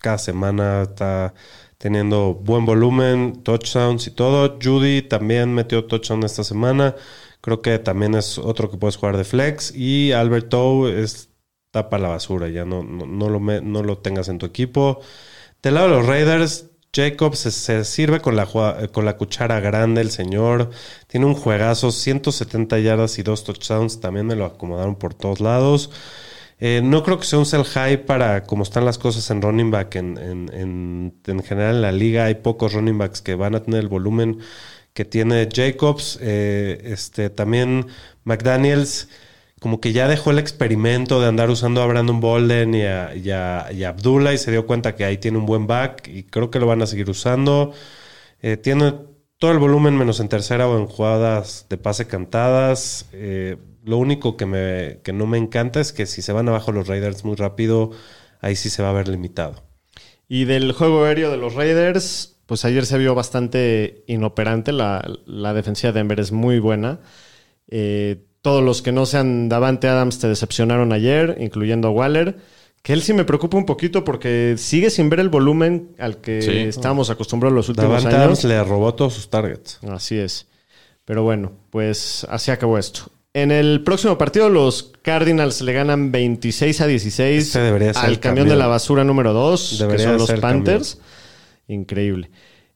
cada semana está teniendo buen volumen, touchdowns y todo. Judy también metió touchdown esta semana. Creo que también es otro que puedes jugar de flex. Y Albert O es tapa la basura. Ya no, no, no lo, me- no lo tengas en tu equipo. Del lado de los Raiders, Jacobs se, sirve con la, jua- con la cuchara grande, el señor. Tiene un juegazo, 170 yardas y dos touchdowns. También me lo acomodaron por todos lados. Eh, no creo que sea un sell high para como están las cosas en running back. En, en, en, en general en la liga hay pocos running backs que van a tener el volumen que tiene Jacobs. Eh, este, también McDaniels como que ya dejó el experimento de andar usando a Brandon Bolden y a, y Abdullah y se dio cuenta que ahí tiene un buen back y creo que lo van a seguir usando. Eh, tiene todo el volumen menos en tercera o en jugadas de pase cantadas. Eh, lo único que, me, que no me encanta es que si se van abajo los Raiders muy rápido, ahí sí se va a ver limitado. Y del juego aéreo de los Raiders, pues ayer se vio bastante inoperante. La, la defensiva de Denver es muy buena. Eh, todos los que no sean Davante Adams te decepcionaron ayer, incluyendo a Waller. Que él sí me preocupa un poquito porque sigue sin ver el volumen al que Sí. estábamos acostumbrados los últimos Davante años. Adams le robó todos sus targets. Así es. Pero bueno, pues así acabó esto. En el próximo partido, los Cardinals le ganan 26 a 16 Este debería ser al el camión de la basura número 2, que son los Panthers. Increíble.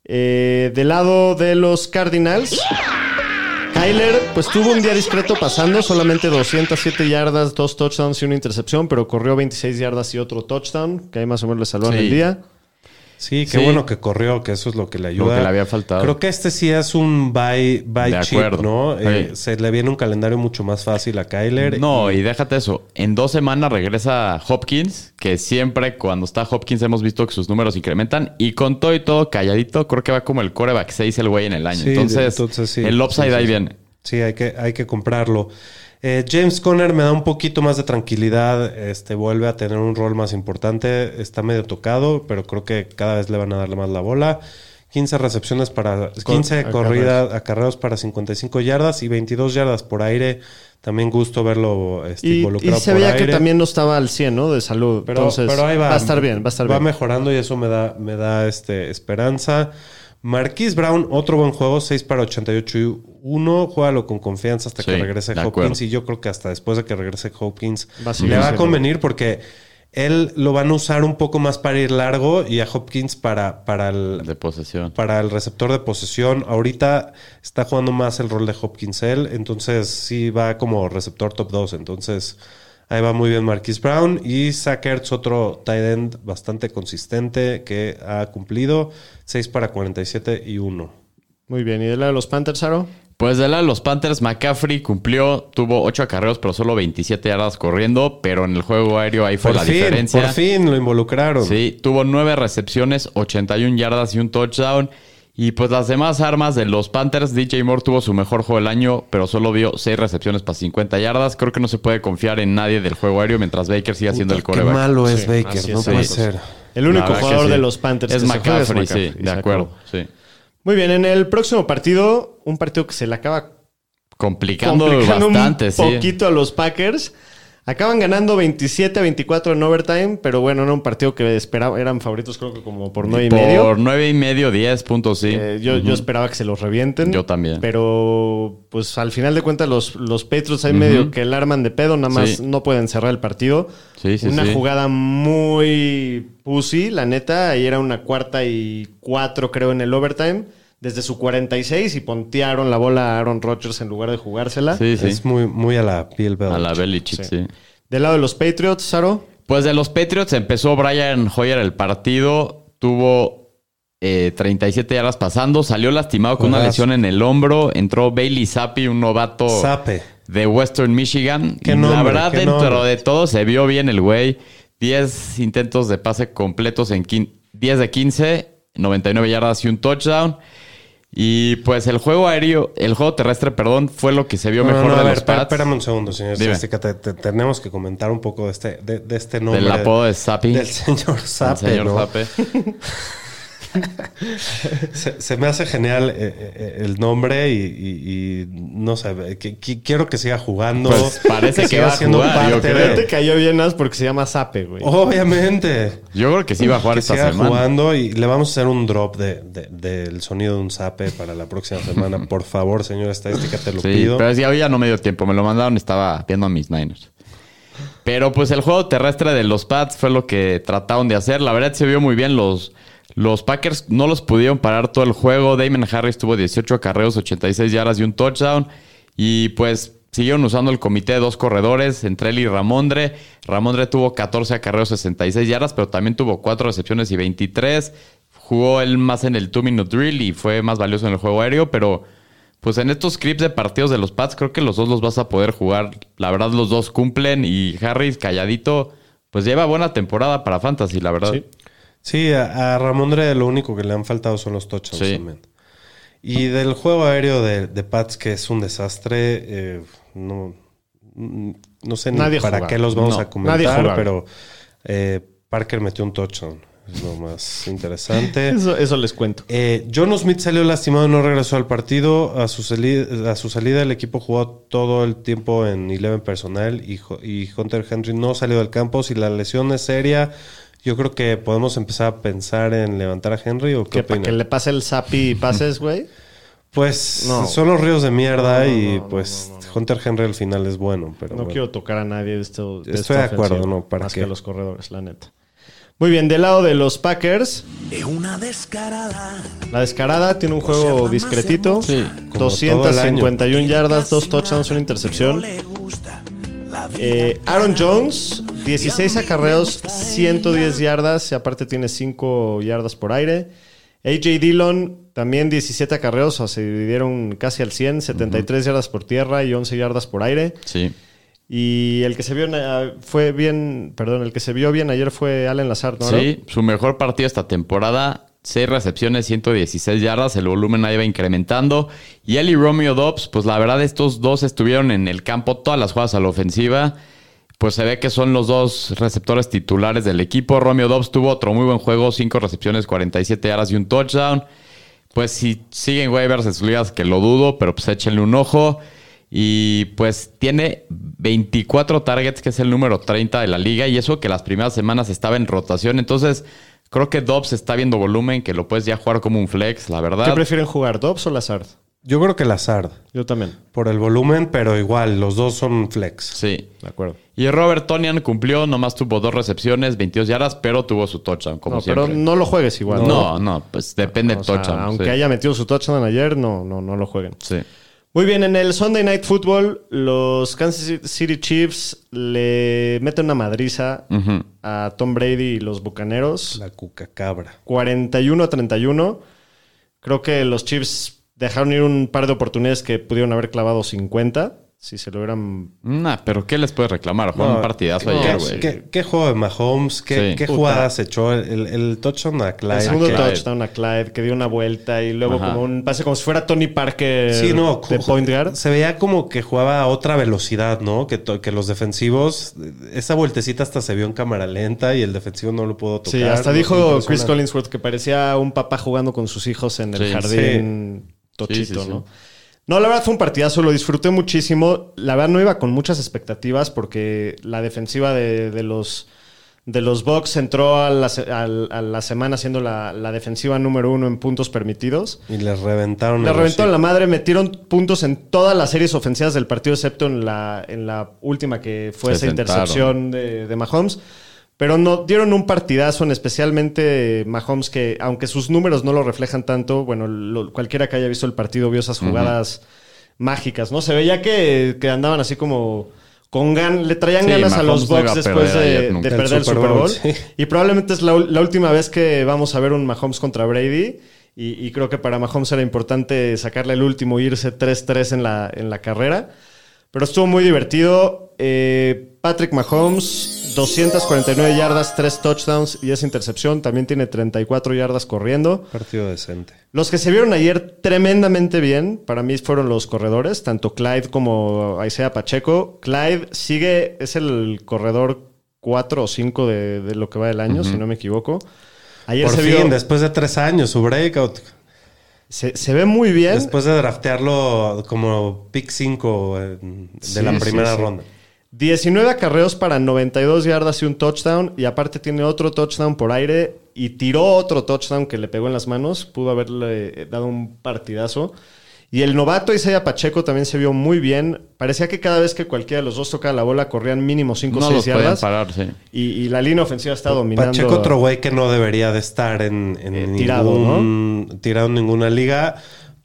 Eh, del lado de los Cardinals, Kyler, pues tuvo un día discreto pasando, solamente 207 yardas, dos touchdowns y una intercepción, pero corrió 26 yardas y otro touchdown, que ahí más o menos le salvaron Sí. el día. Sí, qué Sí. bueno que corrió, que eso es lo que le ayuda. que le había faltado. Creo que este sí es un buy, buy De cheap, acuerdo. ¿no? Eh, se le viene un calendario mucho más fácil a Kyler. No, y déjate eso. En dos semanas regresa Hopkins, que siempre cuando está Hopkins hemos visto que sus números incrementan. Y con todo y todo calladito, creo que va como el coreback 6 el güey en el año. Sí, entonces, entonces sí. el upside ahí viene. Sí, hay que, hay que comprarlo. Eh, James Conner me da un poquito más de tranquilidad. Este vuelve a tener un rol más importante. Está medio tocado, pero creo que cada vez le van a darle más la bola. 15 recepciones para 15 acarreos. corridas, acarreos para 55 yardas y 22 yardas por aire. También gusto verlo este, Y, y involucrado se por veía que también no estaba al 100, ¿no? De salud. Pero, Entonces, pero ahí va. a estar bien, va a estar bien. mejorando y eso me da, me da este, esperanza. Marquise Brown, otro buen juego, 6 para 88 y 1. Juégalo con confianza hasta Sí, que regrese Hopkins. acuerdo. Y yo creo que hasta después de que regrese Hopkins Va le va a convenir porque él lo van a usar un poco más para ir largo y a Hopkins para, para el, De posesión. para el receptor de posesión. Ahorita está jugando más el rol de Hopkins él, entonces sí va como receptor top 2. Entonces ahí va muy bien Marquis Brown. Y Zach Ertz, otro tight end bastante consistente que ha cumplido 6 para 47 y 1. Muy bien. ¿Y de la de los Panthers, Aro? Pues de la de los Panthers, McCaffrey cumplió, tuvo 8 acarreos, pero solo 27 yardas corriendo. Pero en el juego aéreo ahí fue Por la fin, diferencia. por fin lo involucraron. Sí, tuvo 9 recepciones, 81 yardas y un touchdown. Y pues las demás armas de los Panthers, DJ Moore tuvo su mejor juego del año, pero solo vio 6 recepciones para 50 yardas. Creo que no se puede confiar en nadie del juego aéreo mientras Baker siga siendo el Qué coreback. malo es Sí, Baker, no es, puede sí. ser. El único jugador sí. de los Panthers Es que se fue McCaffrey, es sí, McCaffrey, de acuerdo. Sí. Muy bien. En el próximo partido, un partido que se le acaba Complicando, complicando bastante, un sí. poquito a los Packers. Acaban ganando 27 a 24 en overtime, pero bueno, era un partido que esperaba, eran favoritos creo que como por 9 y medio. Por 9 y medio, 10 puntos, sí. Eh, yo, yo esperaba que se los revienten. Yo también. Pero, pues al final de cuentas, los, los Patriots ahí medio que el arman de pedo, nada más Sí. no pueden cerrar el partido. Sí, sí, una sí. jugada muy pussy, la neta. Ahí era una cuarta y cuatro, creo, en el overtime. Desde su 46 y pontearon la bola a Aaron Rodgers en lugar de jugársela. Sí, sí. Es muy, muy a la piel A la Belichick, Sí. sí. Del lado de los Patriots, Saro. Pues de los Patriots empezó Brian Hoyer el partido. Tuvo eh, 37 yardas pasando. Salió lastimado con una lesión en el hombro. Entró Bailey Zappi, un novato Sape. de Western Michigan. Qué Y la nombre, verdad, qué dentro nombre. de todo, se vio bien el güey. 10 intentos de pase completos en quin- 10 de 15, 99 yardas y un touchdown. Y pues el juego aéreo, el juego terrestre, perdón, fue lo que se vio No, mejor no, de a ver, los Pats. espérame un segundo, señor. Te- te- tenemos que comentar un poco de este, de, de este nombre. Del apodo de Zappi. Del señor ¿no? Se, se me hace genial eh, eh, el nombre y, y- y no sé, que- que- quiero que siga jugando. Pues parece que siga va a siendo parte de- Te cayó bien as porque se llama Zape, güey. Obviamente. Yo creo que sí va a jugar que esta siga semana. jugando y le vamos a hacer un drop de- de- del sonido de un zape para la próxima semana. Por favor, señor estadística, te lo Sí, pido. pero ya hoy ya no me dio tiempo. Me lo mandaron, estaba viendo a mis Niners. Pero pues el juego terrestre de los Pats fue lo que trataron de hacer. La verdad se vio muy bien. Los, los Packers no los pudieron parar todo el juego. Damon Harris tuvo 18 acarreos, 86 yardas y un touchdown. Y pues siguieron usando el comité de dos corredores, entre él y Ramondre. Ramondre tuvo 14 acarreos, 66 yardas, pero también tuvo 4 recepciones y 23. Jugó él más en el 2-minute drill y fue más valioso en el juego aéreo, pero pues en estos clips de partidos de los Pats, creo que los dos los vas a poder jugar. La verdad, los dos cumplen y Harris calladito, pues lleva buena temporada para Fantasy, la verdad. Sí. Sí, a, a Ramondre lo único que le han faltado son los touchdowns Sí. también. Y del juego aéreo de, de Pats, que es un desastre, eh, no, no sé ni Nadie para jugaba. qué los vamos No, a nadie comentar, pero eh, Parker metió un touchdown. Es lo más interesante. Eso, eso les cuento. Eh, John Smith salió lastimado y no regresó al partido. A su, sali- a su salida, el equipo jugó todo el tiempo en 11 personal y Hunter Henry no salió del campo. Si la lesión es seria, yo creo que podemos empezar a pensar en levantar a Henry o qué Que para opina? que le pase el Zapi y pases, güey. Pues No. son los ríos de mierda No, no, y pues no, no. Hunter Henry al final es bueno. Pero No bueno. quiero tocar a nadie de esto. Estoy esta de acuerdo, ¿no? ¿Para más qué? que los corredores, la neta. Muy bien, del lado de los Packers, Es una descarada. la descarada tiene un juego discretito. Sí, como todo el año. 251 yardas, dos touchdowns, una intercepción. Eh, Aaron Jones, 16 acarreos, 110 yardas y aparte tiene 5 yardas por aire. AJ Dillon, también 17 acarreos, o sea, se dividieron casi al 100, 73 yardas por tierra y 11 yardas por aire. Sí. Y el que se vio eh, fue bien, perdón, el que se vio bien ayer fue Allen Lazard, ¿no? Sí, su mejor partido esta temporada. 6 recepciones, 116 yardas. El volumen ahí va incrementando. Y él y Romeo Dobbs, pues la verdad, estos dos estuvieron en el campo todas las jugadas a la ofensiva. Pues se ve que son los dos receptores titulares del equipo. Romeo Dobbs tuvo otro muy buen juego: 5 recepciones, 47 yardas y un touchdown. Pues si siguen waivers en sus ligas, que lo dudo, pero pues échenle un ojo. Y pues tiene 24 targets, que es el número 30 de la liga. Y eso que las primeras semanas estaba en rotación. Entonces, creo que Dobbs está viendo volumen, que lo puedes ya jugar como un flex, la ¿Qué verdad. prefieren jugar, Dobbs o Lazard? Yo creo que Lazard. Yo también, Por el volumen, pero igual, los dos son flex. Sí. de acuerdo. Y Robert Tonian cumplió, nomás tuvo dos recepciones, 22 yardas, pero tuvo su touchdown, como No, siempre. pero no lo juegues igual. no, no, pues depende O del sea, touchdown. aunque sí. haya metido su touchdown ayer, no, no, no lo jueguen. Sí. Muy bien, en el Sunday Night Football, los Kansas City Chiefs le meten una madriza a Tom Brady y los Bucaneros. La cuca cabra. 41 a 31. Creo que los Chiefs dejaron ir un par de oportunidades que pudieron haber clavado 50. Si se lo hubieran. Nah, pero ¿qué les puedes reclamar? Jugaron un partidazo ¿qué, ayer, qué- güey. qué- qué juego de Mahomes? ¿Qué, Sí. qué jugadas echó? El, el touchdown a Clyde. El segundo Clyde. touchdown a Clyde, que dio una vuelta y luego Ajá. como un pase como si fuera Tony Parker Sí, no, de point guard. Se veía como que jugaba a otra velocidad, ¿no? Que, que los defensivos, esa vueltecita hasta se vio en cámara lenta y el defensivo no lo pudo tocar. Sí, hasta ¿no? dijo. Chris Collinsworth que parecía un papá jugando con sus hijos en el Sí. jardín tochito, Sí, sí, sí. ¿no? No, la verdad fue un partidazo, lo disfruté muchísimo. La verdad no iba con muchas expectativas porque la defensiva de, de los de los Bucks entró a la, a la semana siendo la, la defensiva número uno en puntos permitidos. Y les reventaron. Le el reventó en hocico. la madre, metieron puntos en todas las series ofensivas del partido, excepto en la, en la última que fue Se esa sentaron. intercepción de, de Mahomes. Pero no, dieron un partidazo, en especialmente Mahomes, que aunque sus números no lo reflejan tanto, bueno, lo- cualquiera que haya visto el partido vio esas jugadas mágicas, ¿no? Se veía que, que andaban así como con gan le traían Sí, ganas a los Bucks después de, perder el Super Super Bowl. Sí. Y probablemente es la, última vez que vamos a ver un Mahomes contra Brady. Y, y creo que para Mahomes era importante sacarle el último e irse 3-3 en la, en la carrera. Pero estuvo muy divertido. Eh, Patrick Mahomes, 249 yardas, 3 touchdowns y esa intercepción. También tiene 34 yardas corriendo. Partido decente. Los que se vieron ayer tremendamente bien, para mí fueron los corredores, tanto Clyde como Isaiah Pacheco. Clyde sigue, es el corredor 4 o 5 de, de lo que va del año, si no me equivoco. Ayer Por se, fin, vio- después de tres años, su breakout. se, se ve muy bien. Después de draftearlo como pick 5 de Sí, la sí, primera sí. ronda. 19 acarreos para 92 yardas y un touchdown. Y aparte tiene otro touchdown por aire. Y tiró otro touchdown que le pegó en las manos. Pudo haberle dado un partidazo. Y el novato Isaiah Pacheco también se vio muy bien. Parecía que cada vez que cualquiera de los dos tocaba la bola corrían mínimo 5 o No 6 los podían yardas. parar, sí. Y, y la línea ofensiva está dominando. Pacheco, otro güey que no debería de estar en, en Eh, tirado, tirado en ninguna liga.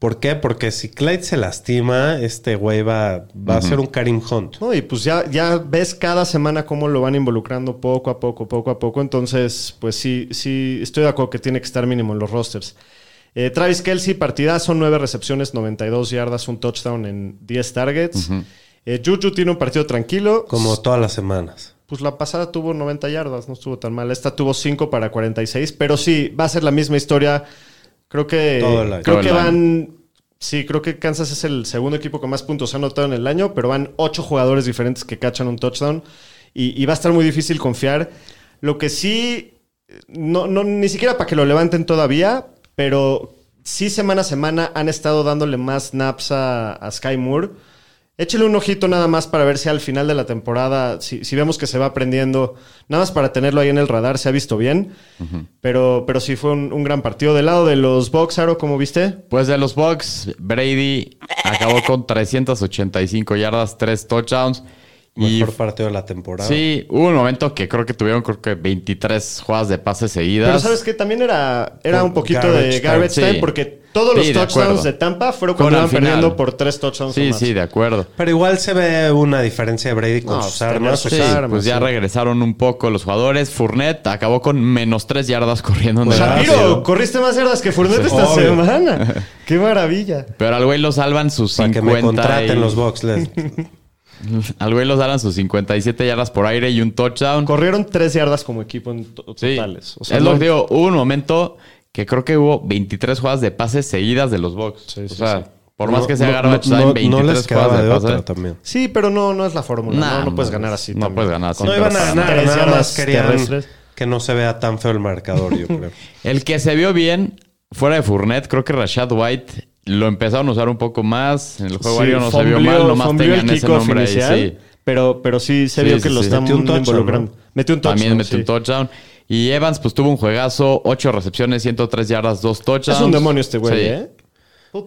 ¿Por qué? Porque si Clyde se lastima, este güey va, va a ser un Karim Hunt. No, y pues ya, ya ves cada semana cómo lo van involucrando poco a poco, poco a poco. Entonces, pues sí, sí, estoy de acuerdo que tiene que estar mínimo en los rosters. Eh, Travis Kelsey, partidazo, nueve recepciones, 92 yardas, un touchdown en 10 targets. Eh, Juju tiene un partido tranquilo. Como todas las semanas. Pues la pasada tuvo 90 yardas, no estuvo tan mal. Esta tuvo 5 para 46, pero sí, va a ser la misma historia. Creo que, creo que van. Sí, creo que Kansas es el segundo equipo con más puntos anotado en el año, pero van ocho jugadores diferentes que cachan un touchdown y, y va a estar muy difícil confiar. Lo que sí, no, no, ni siquiera para que lo levanten todavía, pero sí semana a semana han estado dándole más snaps a, a Sky Moore. Échale un ojito nada más para ver si al final de la temporada, si, si vemos que se va aprendiendo, nada más para tenerlo ahí en el radar, se ha visto bien. pero, pero sí fue un, un gran partido. Del lado de los Bucks, Aro, ¿cómo viste? Pues de los Bucks, Brady acabó con 385 yardas, 3 touchdowns. Y Mejor partido de la temporada. sí, hubo un momento que creo que tuvieron creo que 23 jugadas de pases seguidas. Pero sabes que también era, era un poquito garbage de garbage time, Sí. porque todos los Sí, touchdowns de Tampa fueron cuando iban final. perdiendo por tres touchdowns o Sí, más. sí, de acuerdo. Pero igual se ve una diferencia de Brady con No, sus armas. sus Sí, armas, pues ya regresaron un poco los jugadores. Fournette acabó con menos 3 yardas corriendo en el Shapiro, partido. corriste más yardas que Fournette esta Obvio. semana. ¡Qué maravilla! Pero al güey lo salvan sus Para 50 que me contraten y- los Bucks. Al güey lo salvan sus 57 yardas por aire y un touchdown. Corrieron tres yardas como equipo en Sí. totales. O sea, es lo que digo, hubo un momento que creo que hubo 23 jugadas de pases seguidas de los Bucks. Sí, sí, o sea, sí. por más No- que sea no- garbage no- no 23 les quedaba jugadas de de también. Sí, pero no, no es la fórmula. Nah, no, no puedes ganar así. no también. puedes ganar así. No iban a ganar, nada yardas más querían terrestres. que no se vea tan feo el marcador, yo creo. El que se vio bien, fuera de Fournette, creo que Rashad White lo empezaron a usar un poco más. En el juego Sí, aéreo no se vio mal, nomás tenían el ese nombre ahí. inicial, Sí. Pero, pero sí se Sí, vio sí, que lo sí. están Metió un touchdown, involucrando. ¿no? Metió un touchdown. También metió sí. un touchdown. Y Evans, pues tuvo un juegazo, 8 recepciones, 103 yardas, 2 touchdowns. Es un demonio este güey, Sí.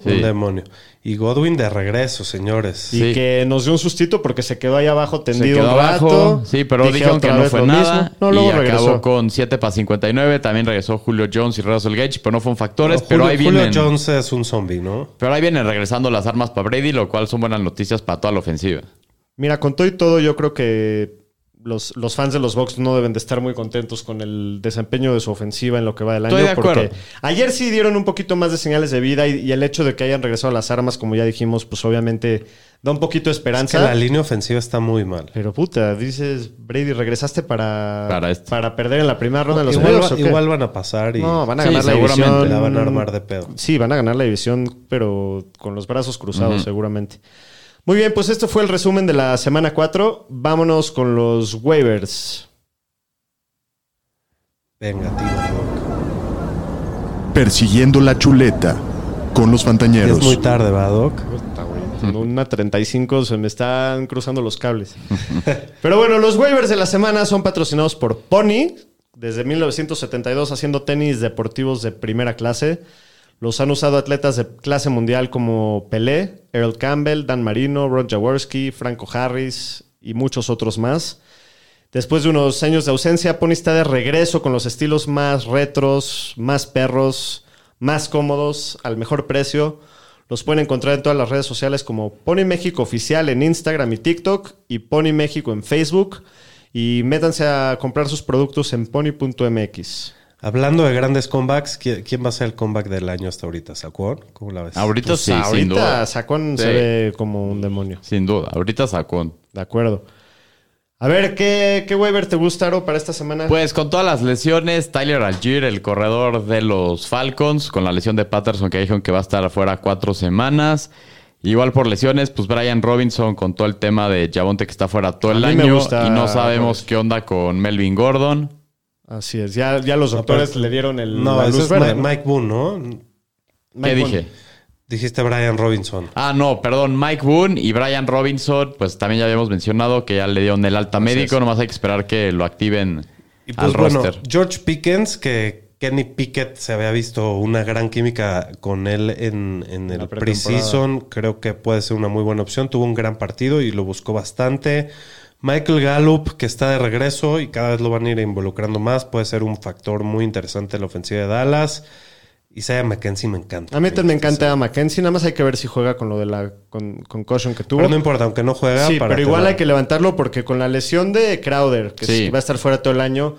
Sí. Un demonio. Y Godwin de regreso, señores. Y Sí. que nos dio un sustito porque se quedó ahí abajo Se tendido quedó un rato. abajo, sí, pero Dije dijeron que no fue nada. mismo. No, luego y regresó. acabó con 7 para 59. También regresó Julio Jones y Russell Gage, pero no fueron factores. Julio, pero ahí Julio vienen. Jones es un zombie, ¿no? Pero ahí vienen regresando las armas para Brady, lo cual son buenas noticias para toda la ofensiva. Mira, con todo y todo, yo creo que los, los fans de los Bucks no deben de estar muy contentos con el desempeño de su ofensiva en lo que va del año. Estoy de porque acuerdo. ayer sí dieron un poquito más de señales de vida y, y el hecho de que hayan regresado a las armas, como ya dijimos, pues obviamente da un poquito de Es esperanza. que la línea ofensiva está muy mal. Pero puta, dices, Brady, regresaste para, Para perder en la primera ronda de los Igual, playoffs, va- ¿o qué? igual van a pasar y No, van a Sí, ganar la seguramente división. la van a armar de pedo. Sí, van a ganar la división, pero con los brazos cruzados, seguramente. Muy bien, pues esto fue el resumen de la semana 4. Vámonos con los waivers. Venga, Doc. Persiguiendo la chuleta con los Fantañeros. Es muy tarde, ¿va, Doc? Una 35 se me están cruzando los cables. Pero bueno, los waivers de la semana son patrocinados por Pony. Desde 1972 haciendo tenis deportivos de primera clase. Los han usado atletas de clase mundial como Pelé, Earl Campbell, Dan Marino, Ron Jaworski, Franco Harris y muchos otros más. Después de unos años de ausencia, Pony está de regreso con los estilos más retros, más perros, más cómodos, al mejor precio. Los pueden encontrar en todas las redes sociales como Pony México Oficial en Instagram y TikTok y Pony México en Facebook. Y métanse a comprar sus productos en pony.mx. Hablando de grandes comebacks, ¿qui- ¿quién va a ser el comeback del año hasta ahorita? ¿Sacón? ¿Cómo la ves? Ahorita Pues sí, sin ahorita duda. Sacón Sí. se ve como un demonio. Sin duda. Ahorita Sacón. De acuerdo. A ver, ¿qué, qué waiver te gusta, Aro, para esta semana? Pues con todas las lesiones, Tyler Algier, el corredor de los Falcons, con la lesión de Patterson que dijeron que va a estar afuera cuatro semanas. Igual por lesiones, pues Brian Robinson con todo el tema de Javonte que está fuera todo A el año gusta y no sabemos Robinson. qué onda con Melvin Gordon. Así es. Ya, ya los doctores pero- le dieron el, No, la ese luz es verde. Mi- ¿no? Mike Boone, ¿no? Mike ¿Qué Boone. dije? Dijiste Brian Robinson. Ah, no, perdón, Mike Boone y Brian Robinson, pues también ya habíamos mencionado que ya le dieron el alta médico, nomás hay que esperar que lo activen Y pues al bueno, roster. George Pickens, que Kenny Pickett se había visto una gran química con él en, en el preseason, creo que puede ser una muy buena opción. Tuvo un gran partido y lo buscó bastante. Michael Gallup, que está de regreso y cada vez lo van a ir involucrando más, puede ser un factor muy interesante en la ofensiva de Dallas. Isaiah McKenzie me encanta. A mí también me encanta a Mackenzie. Nada más hay que ver si juega con lo de la con, concussion que tuvo. Pero no importa, aunque no juega. sí, para pero igual hay que levantarlo porque con la lesión de Crowder, que Sí. va a estar fuera todo el año,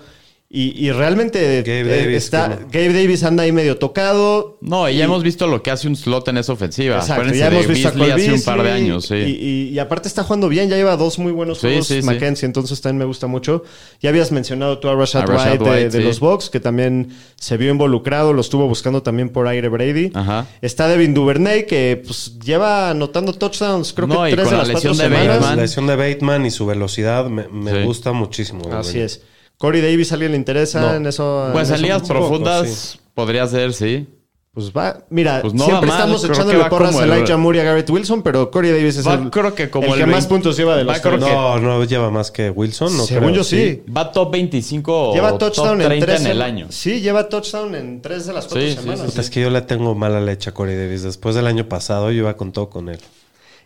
y, y realmente Gabe eh, Davis, está. Gabe Davis anda ahí medio tocado. No, y ya hemos visto lo que hace un slot en esa ofensiva. Exacto, ya de hemos visto a Cole hace un par de Beasley, años, sí. Y, y- y aparte está jugando bien, ya lleva dos muy buenos Sí, juegos sí, sí. Mackenzie, entonces también me gusta mucho. Ya habías mencionado tú a Rashad, A Rashad White, de, White, de sí. los Bucks, que también se vio involucrado, lo estuvo buscando también por aire Brady. Ajá. Está Devin Duvernay, que pues lleva anotando touchdowns, creo No, que y tres con de la las cuatro lesión de semanas. Bateman. La lesión de Bateman y su velocidad me, me Sí. gusta muchísimo. Así es. Corey Davis, ¿a alguien le interesa No. en eso? Pues en en eso? un poco, profundas sí. podría ser, sí. Pues va, mira, Pues no siempre mal, estamos echándole porras a el- Elijah Moore y a Garrett Wilson, pero Corey Davis es Va, el, creo que como el el que más 20 puntos lleva de los va, No, no lleva más que Wilson. No Según creo. yo sí. Va top 25 Lleva o touchdown top en 30 tres en el año. Sí, lleva touchdown en tres de las cuatro Sí, sí, semanas. sí, Es que yo le tengo mala leche a Corey Davis. Después del año pasado yo iba con todo con él.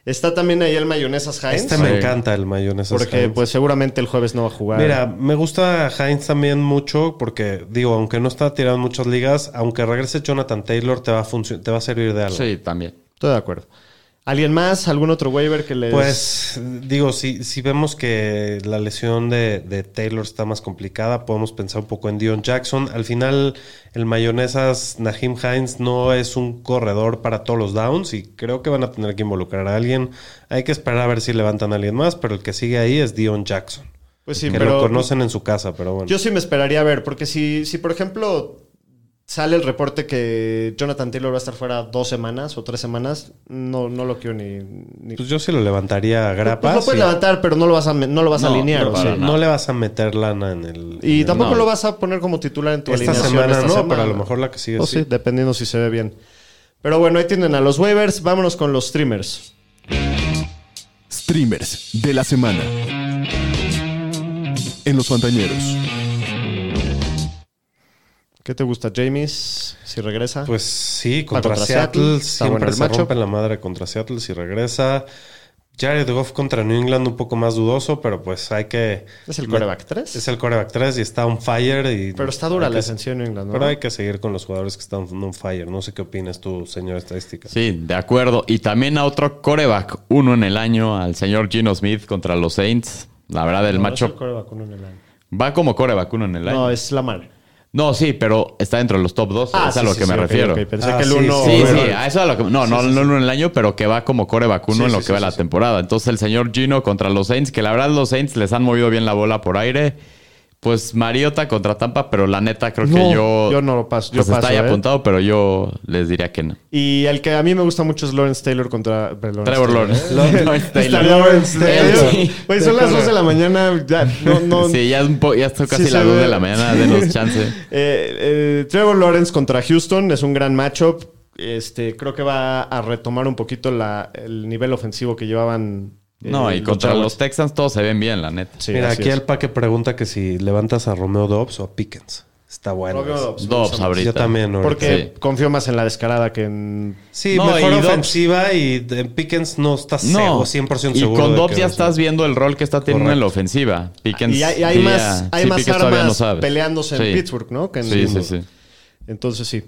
Está también ahí el Mayonesas Hines. Este Sí. me encanta el mayonesa. porque pues seguramente el jueves no va a jugar. Mira, me gusta Heinz también mucho porque, digo, aunque no está tirado en muchas ligas, aunque regrese Jonathan Taylor, te va a, te va a servir de algo. Sí, también. Estoy de acuerdo. ¿Alguien más? ¿Algún otro waiver que les...? Pues, digo, si, si vemos que la lesión de, de Taylor está más complicada, podemos pensar un poco en Dion Jackson. Al final, el mayonesas Nahim Hines no es un corredor para todos los downs y creo que van a tener que involucrar a alguien. Hay que esperar a ver si levantan a alguien más, pero el que sigue ahí es Dion Jackson. Pues sí, que pero... lo conocen en su casa, pero bueno. Yo sí me esperaría a ver, porque si, si por ejemplo sale el reporte que Jonathan Taylor va a estar fuera dos semanas o tres semanas, no, no lo quiero ni... ni- Pues yo sí lo levantaría a Pues grapas. lo puedes y- levantar, pero no lo vas a, no lo vas a alinear. no, o sea. Le vas a meter lana en el. Y en el- tampoco No. lo vas a poner como titular en tu Esta alineación semana esta no, semana. pero a lo mejor la que sigue O sí. sí, dependiendo si se ve bien. Pero bueno, ahí tienen a los waivers. Vámonos con los streamers. Streamers de la semana. En los Fantañeros. ¿Qué te gusta, James? Si regresa. Pues sí, contra, contra Seattle, Seattle, está bueno siempre el se matchup. rompe la madre contra Seattle si regresa. Jared Goff contra New England un poco más dudoso, pero pues hay que... ¿Es el coreback 3? Es el coreback 3 y está on fire. Y Pero está dura la defensiva de New England, ¿no? Pero hay que seguir con los jugadores que están on fire. No sé qué opinas tú, señor estadística. Sí, de acuerdo. Y también a otro coreback, uno en el año, al señor Gino Smith contra los Saints. La verdad, el No, macho es el coreback uno en el año. va como coreback uno en el año. No, es Lamar. sí, pero está dentro de los top 2. Ah, es a lo sí, que sí, me refiero. Pensé Ah, que el sí, uno... Sí, sí, a eso es a lo que. No, no, no uno en el año, pero que va como coreback uno Sí, en lo sí, que va sí, la sí. temporada. Entonces, el señor Gino contra los Saints, que la verdad los Saints les han movido bien la bola por aire. Pues Mariota contra Tampa, pero la neta creo que No, yo. yo no lo paso, yo Pues está paso, ahí ¿eh? apuntado, pero yo les diría que no. Y el que a mí me gusta mucho es Lawrence Taylor contra... perdón, Trevor Lawrence Lawrence. Taylor. Lawrence Está Taylor. Lawrence Taylor. Sí. Güey, son las 2 de la mañana. Ya, no, no, Sí, ya es un po- ya está casi Sí, la se luz ve. de la mañana de los chances. Eh, eh, Trevor Lawrence contra Houston es un gran matchup. Este, creo que va a retomar un poquito la- el nivel ofensivo que llevaban. Eh, No, y contra Jaguars. los Texans todos se ven bien, la neta. Sí, Mira, aquí es. el paque pregunta que si levantas a Romeo Dobbs o a Pickens. Está bueno. Romeo. Dobbs, Dobbs ahorita. Yo también. ahorita. Porque Sí. confío más en la descarada que en. Sí, No, mejor y Dobbs- ofensiva y en Pickens no estás No, seguro, 100% y seguro. con de Dobbs ya estás viendo el rol que está teniendo en la ofensiva. Pickens Y hay, y hay diría- más, hay sí, más Pickens todavía no armas peleándose en Sí. Pittsburgh, ¿no? Que en Sí, sí, sí. Entonces sí.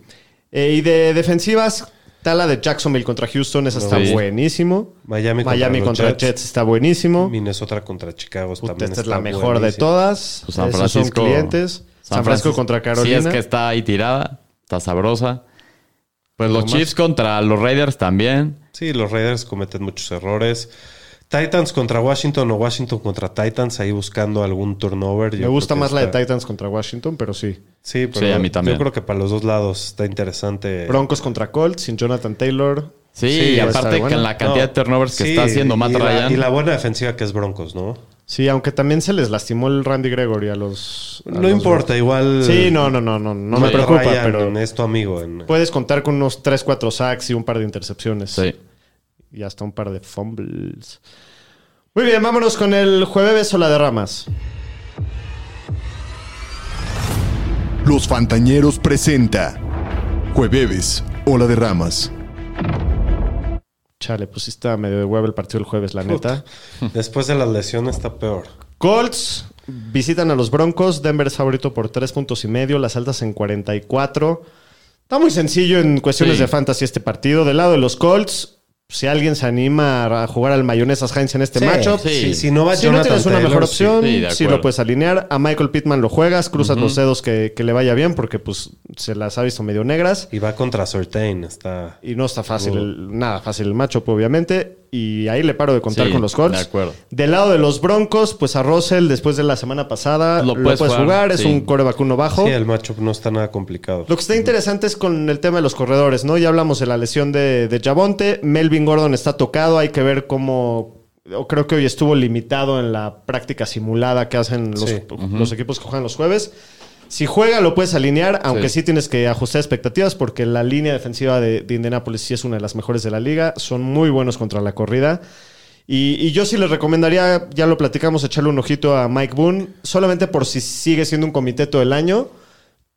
Eh, y de defensivas, Está la de Jacksonville contra Houston, esa está Sí. buenísimo. Miami contra Miami contra Jets. Jets. está buenísimo. Minnesota contra Chicago Puta, también esta es la mejor de todas. Pues San Esos Francisco. son clientes. San, Francisco Francis- contra Carolina. Sí, es que está ahí tirada. Está sabrosa. Pues los más? Chiefs contra los Raiders también. Sí, los Raiders cometen muchos errores. Titans contra Washington o Washington contra Titans, ahí buscando algún turnover. Me gusta más la de Titans contra Washington, pero sí. Sí, pero Sí, a mí también. Yo creo que para los dos lados está interesante. Broncos contra Colts sin Jonathan Taylor. Sí, Sí, y aparte estar con la cantidad No, de turnovers que sí, está haciendo Matt y la- Ryan. y la buena defensiva que es Broncos, ¿no? Sí, aunque también se les lastimó el Randy Gregory a los. a No los- importa, igual. Sí, no, no, no, no, no me preocupa, Ryan pero es tu amigo. En, puedes contar con unos 3, 4 sacks y un par de intercepciones. Sí. Y hasta un par de fumbles. Muy bien, vámonos con el jueves o la de ramas. Los Fantañeros presenta Jueves o la de Ramas. Chale, pues sí está medio de huevo el partido el jueves, la neta. Después de las lesiones está peor. Colts visitan a los Broncos. Denver es favorito por 3 puntos y medio. Las altas en 44. Está muy sencillo en cuestiones Sí. de fantasy este partido. Del lado de los Colts, si alguien se anima a jugar al Mayonesas Heinz en este Sí, matchup, sí. Si, si no va si no Jonathan tienes una Taylor, mejor opción, Sí, acuerdo. lo puedes alinear. A Michael Pittman lo juegas, cruzas los dedos que, que le vaya bien porque pues se las ha visto medio negras. Y va contra Sortain. Está. Y no está fácil, el- nada fácil el matchup, obviamente. Y ahí le paro de contar Sí, con los Colts. de acuerdo. Del lado de los Broncos, pues a Russell, después de la semana pasada, lo, Lo puedes, jugar. jugar, Es sí. un core vacuno bajo. Sí, el matchup no está nada complicado. Lo que está interesante es con el tema de los corredores, ¿no? Ya hablamos de la lesión de, de Javonte. Melvin Gordon está tocado. Hay que ver cómo. o creo que hoy estuvo limitado en la práctica simulada que hacen los, Sí. los equipos que juegan los jueves. Si juega, lo puedes alinear, aunque sí, Sí. tienes que ajustar expectativas porque la línea defensiva de, de Indianapolis sí es una de las mejores de la liga. Son muy buenos contra la corrida. Y, y yo sí les recomendaría, ya lo platicamos, echarle un ojito a Mike Boone, solamente por si sigue siendo un comité todo el año,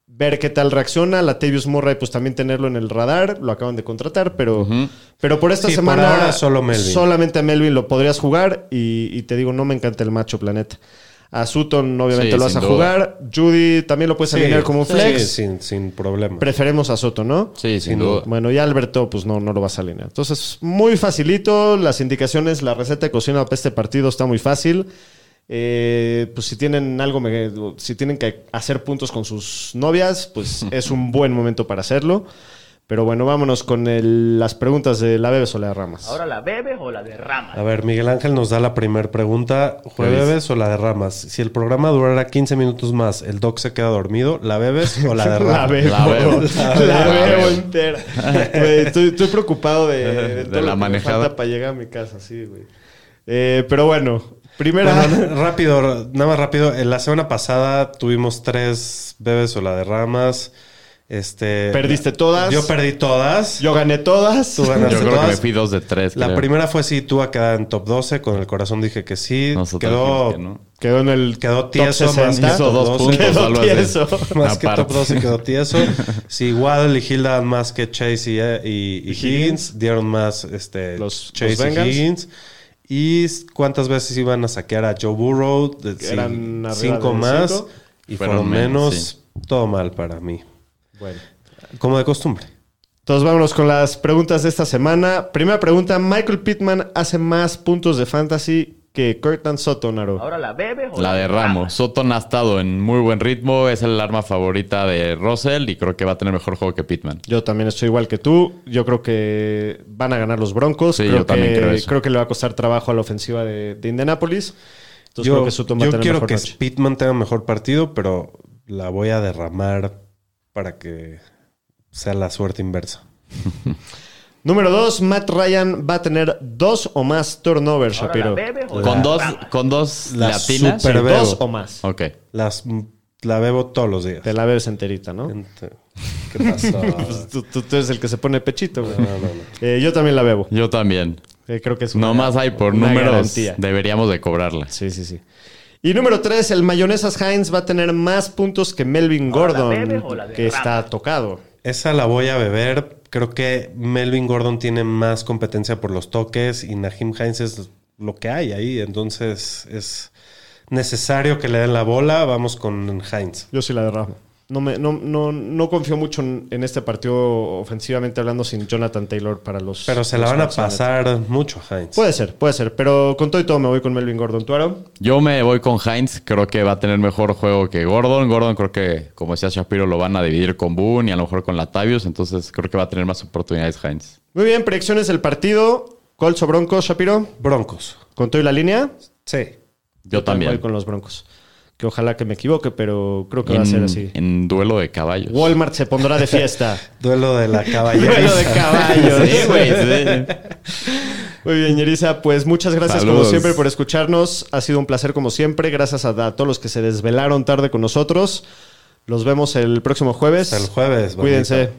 ver qué tal reacciona. Latavius Murray, pues también tenerlo en el radar, lo acaban de contratar, pero, pero por esta Sí, por semana ahora solo Melvin. solamente a Melvin lo podrías jugar y, y te digo, no me encanta el macho, planeta. A Sutton obviamente Sí, lo vas a duda. jugar. Judy también lo puedes Sí, alinear como un sí, flex. sin, sin problema. Preferemos a Soto, ¿no? Sí, sin Sin duda. Bueno, ya Alberto, pues no, no lo vas a alinear. Entonces, muy facilito. Las indicaciones, la receta de cocina para este partido está muy fácil. Eh, pues si tienen algo, si tienen que hacer puntos con sus novias, pues es un buen momento para hacerlo. Pero bueno, vámonos con el- las preguntas de la Bebes o la de Ramas. ¿Ahora la bebes o la derramas? A ver, Miguel Ángel nos da la primera pregunta. ¿Jueves o la derramas? Si el programa durara 15 minutos más, el doc se queda dormido, ¿la bebes o la La derramas? bebo. La bebo. La, La bebo bebo. entera. Estoy, estoy preocupado de, de, De todo la lo que me manejada. falta para llegar a mi casa, sí, güey. Eh, pero bueno, primera... Bueno, rápido, nada más rápido. En la semana pasada tuvimos tres bebes o la derramas. Este, Perdiste todas. Yo perdí todas. Yo gané todas. Tú ganaste Yo creo que todas. me fui dos de tres. La creo. primera fue si tú a quedar en top 12. Con el corazón dije que sí. Nosotros quedó que no. Quedó en el Quedó top tieso más 60. que Hizo top dos 12. puntos, Quedó tieso. Más que top 12 quedó tieso. Si Waddle y Hilda dan más que Chase y, y- y Higgins, dieron más este, Los- Chase los y. Higgins. ¿Y cuántas veces iban a saquear a Joe Burrow? De- sí, Eran cinco más. cinco. Y Fueron fueron, menos, menos. Todo mal para mí. Bueno. Como de costumbre. Entonces vámonos con las preguntas de esta semana. Primera pregunta, Michael Pittman hace más puntos de fantasy que Curtin Sotonaro. ¿Ahora la bebes o La de Ramos. Sutton ha estado en muy buen ritmo. Es el arma favorita de Russell y creo que va a tener mejor juego que Pittman. Yo también estoy igual que tú. Yo creo que van a ganar los Broncos. Sí, creo, yo que, también creo eso. creo que le va a costar trabajo a la ofensiva de, de Indianapolis. Entonces creo Yo, que Sutton va a yo tener quiero mejor que noche. Pittman tenga mejor partido, pero la voy a derramar para que sea la suerte inversa. Número dos, Matt Ryan va a tener dos o más turnovers, ¿Ahora la Shapiro. Con dos, con dos La latinas. super- Pero dos o más. Ok. Las, la bebo todos los días. Te la bebes enterita, ¿no? Ent- ¿Qué pasó? Pues tú, tú- tú eres el que se pone pechito, güey. No, no, no. Eh, yo también la bebo. Yo también. Eh, creo que es una, No más hay por números. garantía. Deberíamos de cobrarla. Sí, sí, sí. Y número tres, el Mayonesas Heinz va a tener más puntos que Melvin ¿Ahora la Gordon, que está tocado. Esa la voy a beber. Creo que Melvin Gordon tiene más competencia por los toques y Nahim Hines es lo que hay ahí. Entonces es necesario que le den la bola. Vamos con Hines. Yo sí la derramo. No, me, no, no, no confío mucho en, en este partido ofensivamente hablando sin Jonathan Taylor para los. Pero se la van a pasar mucho a Heinz. Puede ser, puede ser. Pero con todo y todo me voy con Melvin Gordon. ¿Tú, Aaron? Yo me voy con Heinz. Creo que va a tener mejor juego que Gordon. Gordon creo que, como decía Shapiro, lo van a dividir con Boone y a lo mejor con Latavius. Entonces creo que va a tener más oportunidades Heinz. Muy bien, predicciones del partido. Colts o Broncos, Shapiro. Broncos. ¿Con todo y la línea? Sí. Yo también. Voy con los Broncos. Que ojalá que me equivoque, pero creo que va a ser así. en duelo de caballos. Walmart se pondrá de fiesta. Duelo de la Duelo caballeriza. de caballos. Sí, güey, sí. Muy bien, Yerisa, pues muchas gracias como siempre por escucharnos. Ha sido un placer como siempre. Gracias a, a todos los que se desvelaron tarde con nosotros. Los vemos el próximo jueves. El jueves. Cuídense.